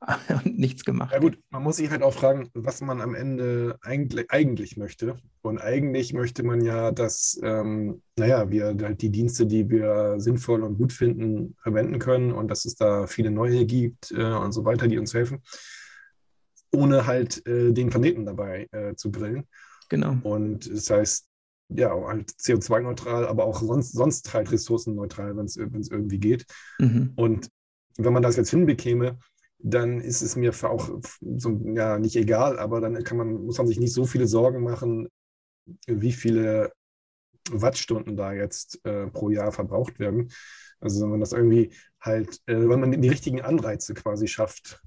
und nichts gemacht. Ja gut, man muss sich halt auch fragen, was man am Ende eigentlich, eigentlich möchte. Und eigentlich möchte man ja, dass, ähm, naja, wir halt die Dienste, die wir sinnvoll und gut finden, verwenden können und dass es da viele neue gibt äh, und so weiter, die uns helfen, ohne halt äh, den Planeten dabei äh, zu grillen. Genau. Und das heißt, ja, halt CO2-neutral, aber auch sonst, sonst halt ressourcenneutral, wenn es irgendwie geht. Mhm. Und wenn man das jetzt hinbekäme, dann ist es mir auch so, ja, nicht egal, aber dann kann man, muss man sich nicht so viele Sorgen machen, wie viele Wattstunden da jetzt äh, pro Jahr verbraucht werden. Also wenn man das irgendwie halt, äh, wenn man die richtigen Anreize quasi schafft,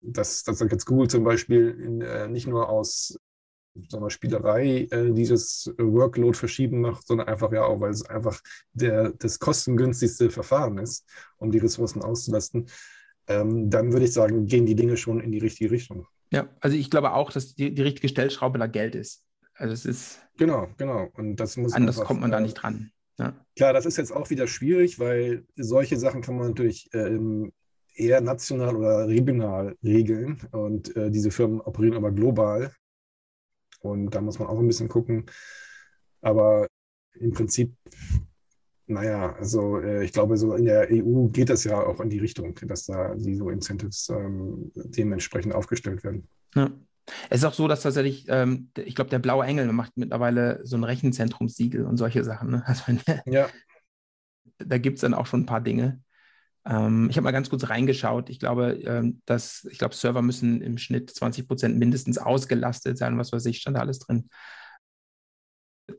dass, dass jetzt Google zum Beispiel in, äh, nicht nur aus sagen wir, Spielerei äh, dieses Workload verschieben macht, sondern einfach ja auch, weil es einfach der, das kostengünstigste Verfahren ist, um die Ressourcen auszulasten, ähm, dann würde ich sagen, gehen die Dinge schon in die richtige Richtung. Ja, also ich glaube auch, dass die, die richtige Stellschraube da Geld ist. Also es ist. Genau, genau. Und das muss anders einfach, kommt man da nicht dran. Ja. Klar, das ist jetzt auch wieder schwierig, weil solche Sachen kann man natürlich ähm, eher national oder regional regeln. Und äh, diese Firmen operieren aber global. Und da muss man auch ein bisschen gucken. Aber im Prinzip naja, also äh, ich glaube, so in der EU geht das ja auch in die Richtung, dass da die so Incentives ähm, dementsprechend aufgestellt werden. Ja. Es ist auch so, dass tatsächlich, ähm, ich glaube, der Blaue Engel macht mittlerweile so ein Rechenzentrumssiegel und solche Sachen. Ne? Also, ja. Da gibt es dann auch schon ein paar Dinge. Ähm, ich habe mal ganz kurz reingeschaut. Ich glaube, ähm, dass, ich glaube, Server müssen im Schnitt 20 Prozent mindestens ausgelastet sein, was weiß ich, stand da alles drin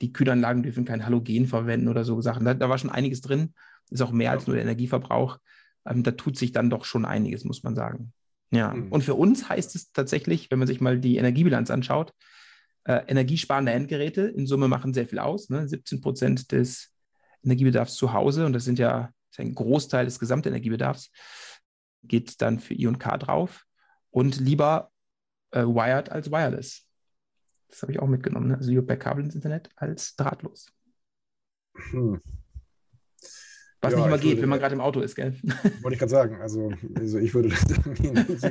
die Kühlanlagen dürfen kein Halogen verwenden oder so Sachen. Da, da war schon einiges drin. Ist auch mehr ja. als nur der Energieverbrauch. Ähm, da tut sich dann doch schon einiges, muss man sagen. Ja. Mhm. Und für uns heißt es tatsächlich, wenn man sich mal die Energiebilanz anschaut, äh, energiesparende Endgeräte in Summe machen sehr viel aus. Ne? 17 Prozent des Energiebedarfs zu Hause und das sind ja ein Großteil des Gesamtenergiebedarfs, geht dann für I und K drauf und lieber äh, wired als wireless. Das habe ich auch mitgenommen. Ne? Also lieber per Kabel ins Internet als drahtlos. Hm. Was ja, nicht immer geht, würde, wenn man gerade im Auto ist, gell? Wollte ich gerade sagen. Also, also ich würde das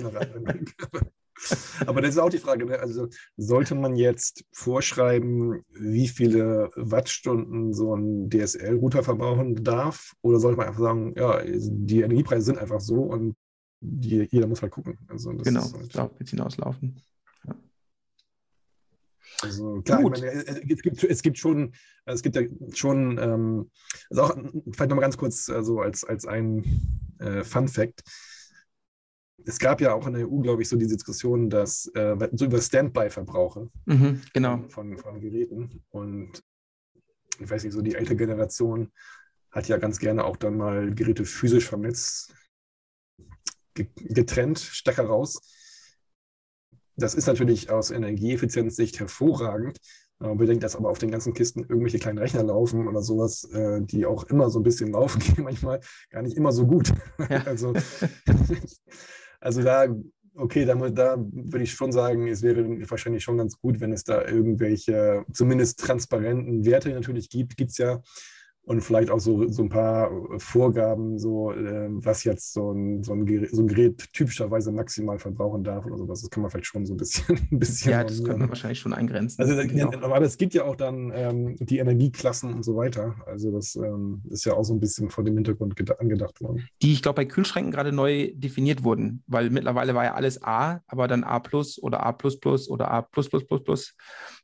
nach Anwendung. Aber das ist auch die Frage. Ne? Also sollte man jetzt vorschreiben, wie viele Wattstunden so ein DSL-Router verbrauchen darf? Oder sollte man einfach sagen, ja, die Energiepreise sind einfach so und die, jeder muss halt gucken. Also genau, halt, darauf wird hinauslaufen. Also klar, meine, es, gibt, es gibt schon, es gibt ja schon, ähm, also auch vielleicht nochmal ganz kurz, also als, als ein äh, Fun Fact. Es gab ja auch in der EU, glaube ich, so diese Diskussion, dass äh, so über Standby-Verbrauche mhm, genau. von, von Geräten. Und ich weiß nicht, so die ältere Generation hat ja ganz gerne auch dann mal Geräte physisch vom Netz getrennt, Stecker raus. Das ist natürlich aus Energieeffizienzsicht hervorragend. Man bedenkt, dass aber auf den ganzen Kisten irgendwelche kleinen Rechner laufen oder sowas, äh, die auch immer so ein bisschen laufen gehen, manchmal gar nicht immer so gut. Ja. also, also da, okay, da, da würde ich schon sagen, es wäre wahrscheinlich schon ganz gut, wenn es da irgendwelche zumindest transparenten Werte natürlich gibt. Gibt es ja und vielleicht auch so, so ein paar Vorgaben, so äh, was jetzt so ein, so, ein Gerät, so ein Gerät typischerweise maximal verbrauchen darf oder sowas. Das kann man vielleicht schon so ein bisschen. Ein bisschen ja, das könnte man wahrscheinlich schon eingrenzen. Also, genau. Aber es gibt ja auch dann ähm, die Energieklassen und so weiter. Also das ähm, ist ja auch so ein bisschen vor dem Hintergrund angedacht worden. Die, ich glaube, bei Kühlschränken gerade neu definiert wurden, weil mittlerweile war ja alles A, aber dann A oder A oder A.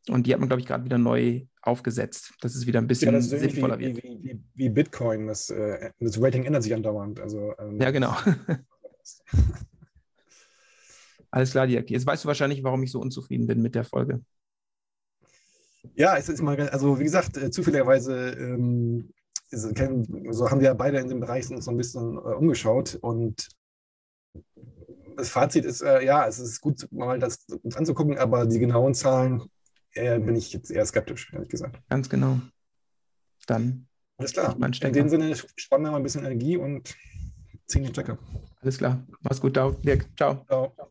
Und die hat man, glaube ich, gerade wieder neu aufgesetzt. Das ist wieder ein bisschen ja, sinnvoller wie, wie, wie, wie, Bitcoin. Das, äh, das Rating ändert sich andauernd. Also, ähm, ja, genau. Alles klar, Dirk. Jetzt weißt du wahrscheinlich, warum ich so unzufrieden bin mit der Folge. Ja, es ist mal, also wie gesagt, äh, zufälligerweise ähm, so haben wir beide in dem Bereich uns so ein bisschen äh, umgeschaut und das Fazit ist, äh, ja, es ist gut, mal das uns anzugucken, aber die genauen Zahlen äh, bin ich jetzt eher skeptisch, ehrlich gesagt. Ganz genau. Dann. Alles klar. In dem Sinne spannen wir mal ein bisschen Energie und ziehen den Stecker. Alles klar. Mach's gut, Dirk. Ciao. Ciao.